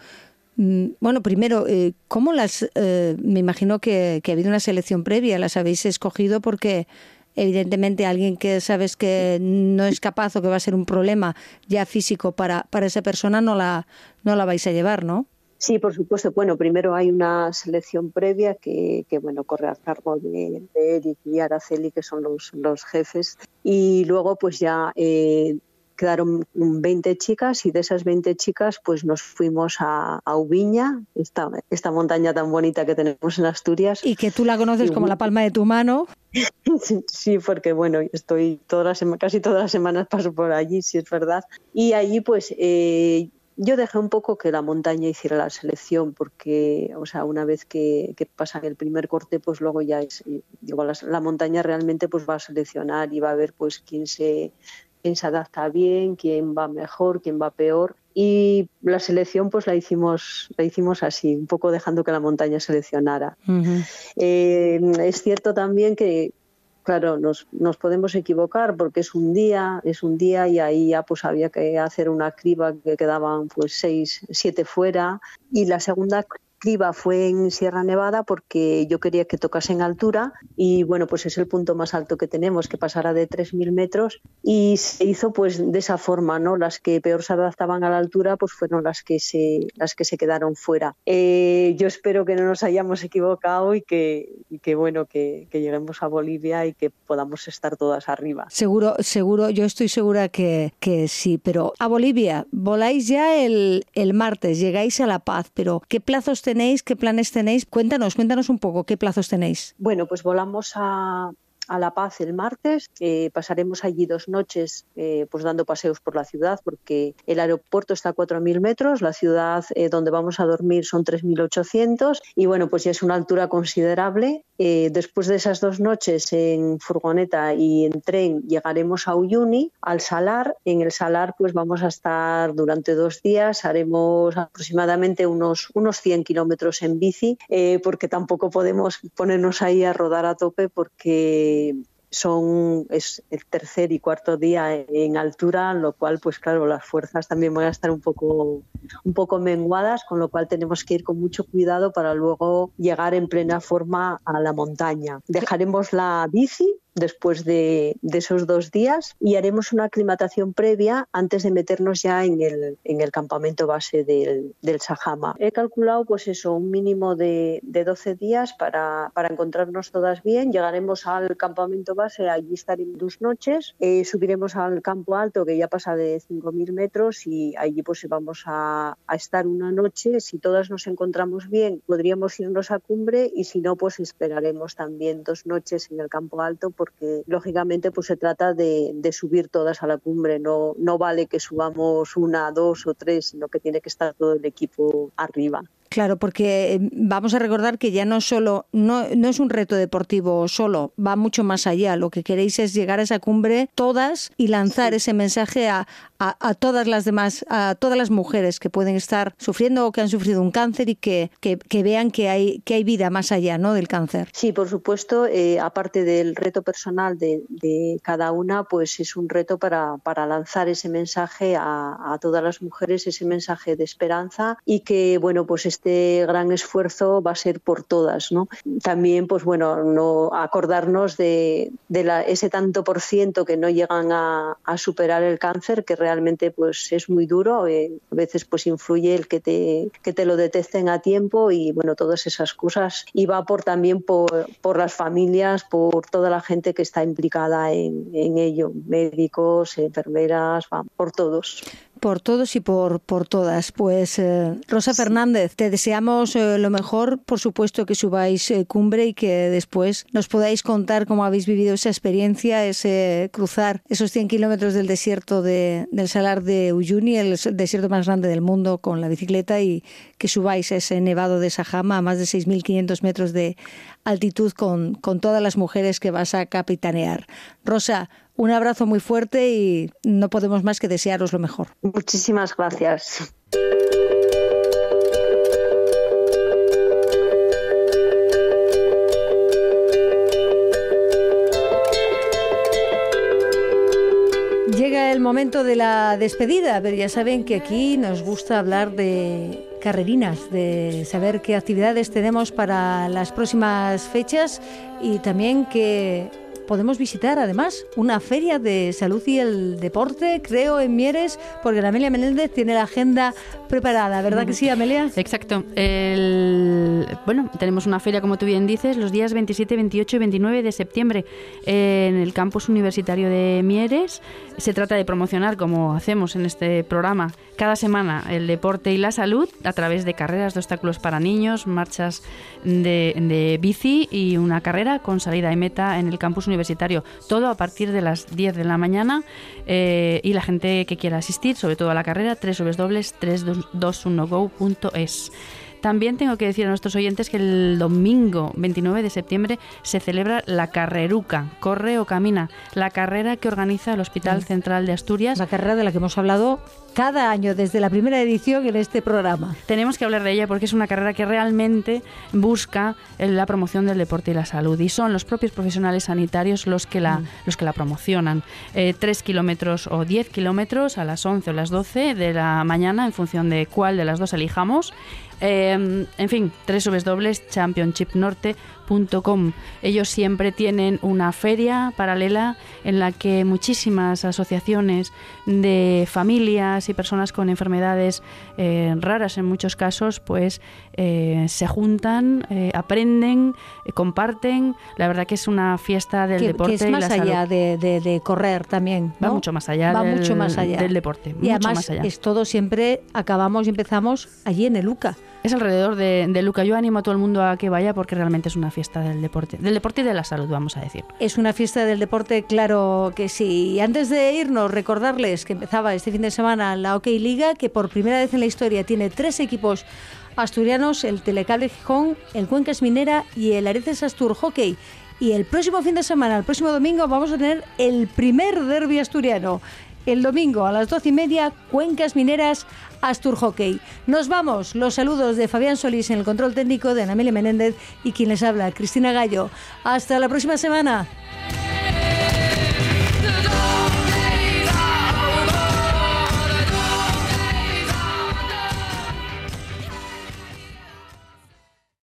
mm, bueno, primero, eh, ¿cómo las, eh, me imagino que, ha habido una selección previa, las habéis escogido porque evidentemente alguien que sabes que no es capaz o que va a ser un problema ya físico para, para esa persona no la, no la vais a llevar, ¿no? Sí, por supuesto. Bueno, primero hay una selección previa que, que bueno, corre a cargo de, Eric y Araceli, que son los, los jefes. Y luego, pues ya eh, quedaron 20 chicas y de esas 20 chicas, pues nos fuimos a, a Ubiña, esta, esta montaña tan bonita que tenemos en Asturias. Y que tú la conoces como la palma de tu mano. Sí, porque bueno, estoy todas las casi todas las semanas paso por allí, si es verdad. Y allí pues eh, yo dejé un poco que la montaña hiciera la selección porque, o sea, una vez que, que pasan el primer corte, pues luego ya es, digo, la, montaña realmente pues va a seleccionar y va a ver pues quién se, quién se adapta bien, quién va mejor, quién va peor. Y la selección pues la hicimos, la hicimos así, un poco dejando que la montaña seleccionara. Eh, es cierto también que, claro, nos, nos, podemos equivocar porque es un día, es un día y ahí ya pues había que hacer una criba que quedaban pues seis, siete fuera. Y la segunda criba fue en Sierra Nevada porque yo quería que tocase en altura y bueno, pues es el punto más alto que tenemos, que pasara de 3.000 metros y se hizo pues de esa forma, ¿no? Las que peor se adaptaban a la altura pues fueron las que se, las que se quedaron fuera. Eh, yo espero que no nos hayamos equivocado y que, que bueno, que, que, lleguemos a Bolivia y que podamos estar todas arriba. Seguro, seguro, yo estoy segura que, que sí, pero a Bolivia, voláis ya el, el martes, llegáis a La Paz, pero ¿qué plazos tenéis? ¿Qué planes tenéis? Cuéntanos, cuéntanos un poco, ¿qué plazos tenéis? Bueno, pues volamos a, a La Paz el martes. pasaremos allí dos noches pues dando paseos por la ciudad porque el aeropuerto está a 4.000 metros, la ciudad donde vamos a dormir son 3.800 y bueno, pues ya es una altura considerable. Después de esas dos noches en furgoneta y en tren llegaremos a Uyuni, al Salar. En el Salar pues vamos a estar durante dos días, haremos aproximadamente unos, unos 100 kilómetros en bici, eh, porque tampoco podemos ponernos ahí a rodar a tope porque son es el tercer y cuarto día en altura, lo cual pues claro, las fuerzas también van a estar un poco un poco menguadas, con lo cual tenemos que ir con mucho cuidado para luego llegar en plena forma a la montaña. Dejaremos la bici después de, esos dos días y haremos una aclimatación previa antes de meternos ya en el, en el campamento base del, del Sajama. He calculado pues eso, un mínimo de, de 12 días para, para, encontrarnos todas bien. Llegaremos al campamento base, allí estaremos dos noches, eh, subiremos al campo alto que ya pasa de 5.000 metros y allí pues vamos a, a estar una noche. Si todas nos encontramos bien, podríamos irnos a cumbre y si no, pues esperaremos también dos noches en el campo alto porque lógicamente pues se trata de, subir todas a la cumbre, no, no vale que subamos una, dos o tres, sino que tiene que estar todo el equipo arriba. Claro, porque eh, vamos a recordar que ya no solo, no, no es un reto deportivo solo, va mucho más allá. Lo que queréis es llegar a esa cumbre todas y lanzar ese mensaje a, a, todas las demás, a todas las mujeres que pueden estar sufriendo o que han sufrido un cáncer y que, que, vean que hay, que hay vida más allá ¿no? del cáncer. Sí, por supuesto, eh, aparte del reto personal de, de, cada una, pues es un reto para, para lanzar ese mensaje a, a todas las mujeres, ese mensaje de esperanza y que, bueno, pues este gran esfuerzo va a ser por todas, ¿no? También, pues bueno, no acordarnos de, la, ese tanto por ciento que no llegan a, superar el cáncer, que realmente pues es muy duro, eh, a veces pues influye el que te, que te lo detecten a tiempo y bueno, todas esas cosas. Y va por también por, las familias, por toda la gente que está implicada en, en ello, médicos, enfermeras, por todos por todos y por, por todas. Pues eh, Rosa Fernández, te deseamos eh, lo mejor, por supuesto que subáis eh, cumbre y que después nos podáis contar cómo habéis vivido esa experiencia, ese cruzar esos 100 kilómetros del desierto de, del Salar de Uyuni, el desierto más grande del mundo, con la bicicleta y que subáis ese nevado de Sajama a más de 6.500 metros de altitud con, con todas las mujeres que vas a capitanear. Rosa, un abrazo muy fuerte y no podemos más que desearos lo mejor. Muchísimas gracias. Llega el momento de la despedida, pero ya saben que aquí nos gusta hablar de carrerinas, de saber qué actividades tenemos para las próximas fechas y también que podemos visitar además una feria de salud y el deporte, creo, en Mieres, porque la Amelia Menéndez tiene la agenda preparada, ¿verdad que sí, Amelia? Exacto. El, bueno, tenemos una feria, como tú bien dices, los días 27, 28 y 29 de septiembre en el campus universitario de Mieres. Se trata de promocionar, como hacemos en este programa, cada semana el deporte y la salud a través de carreras de obstáculos para niños, marchas de, de bici y una carrera con salida y meta en el campus universitario todo a partir de las 10 de la mañana eh, y la gente que quiera asistir, sobre todo a la carrera, www.321go.es. También tengo que decir a nuestros oyentes que el domingo 29 de septiembre se celebra la Carreruca, Corre o Camina, la carrera que organiza el Hospital Central de Asturias. La carrera de la que hemos hablado cada año desde la primera edición en este programa. Tenemos que hablar de ella porque es una carrera que realmente busca la promoción del deporte y la salud y son los propios profesionales sanitarios los que la, mm. los que la promocionan. Eh, tres kilómetros o diez kilómetros a las 11 o las 12 de la mañana en función de cuál de las dos elijamos. Eh, en fin, www.championshipnorte.com ellos siempre tienen una feria paralela en la que muchísimas asociaciones de familias y personas con enfermedades eh, raras en muchos casos, pues eh, se juntan, eh, aprenden, comparten. La verdad que es una fiesta del deporte. Que es más allá de, correr también. Va mucho más allá, Va del, mucho más allá. del deporte. Y además es todo siempre, acabamos y empezamos allí en el UCA. Es alrededor de, Luca. Yo animo a todo el mundo a que vaya porque realmente es una fiesta del deporte, del deporte y de la salud, vamos a decir. Es una fiesta del deporte, claro que sí. Antes de irnos, recordarles que empezaba este fin de semana la OK Liga, que por primera vez en la historia tiene tres equipos asturianos, el Telecable Gijón, el Cuencas Minera y el Areces Astur Hockey. Y el próximo fin de semana, el próximo domingo, vamos a tener el primer derby asturiano. El domingo a las doce y media, Cuencas Mineras, Astur Hockey. Nos vamos. Los saludos de Fabián Solís en el control técnico, de Anamelia Menéndez y quien les habla, Cristina Gallo. Hasta la próxima semana.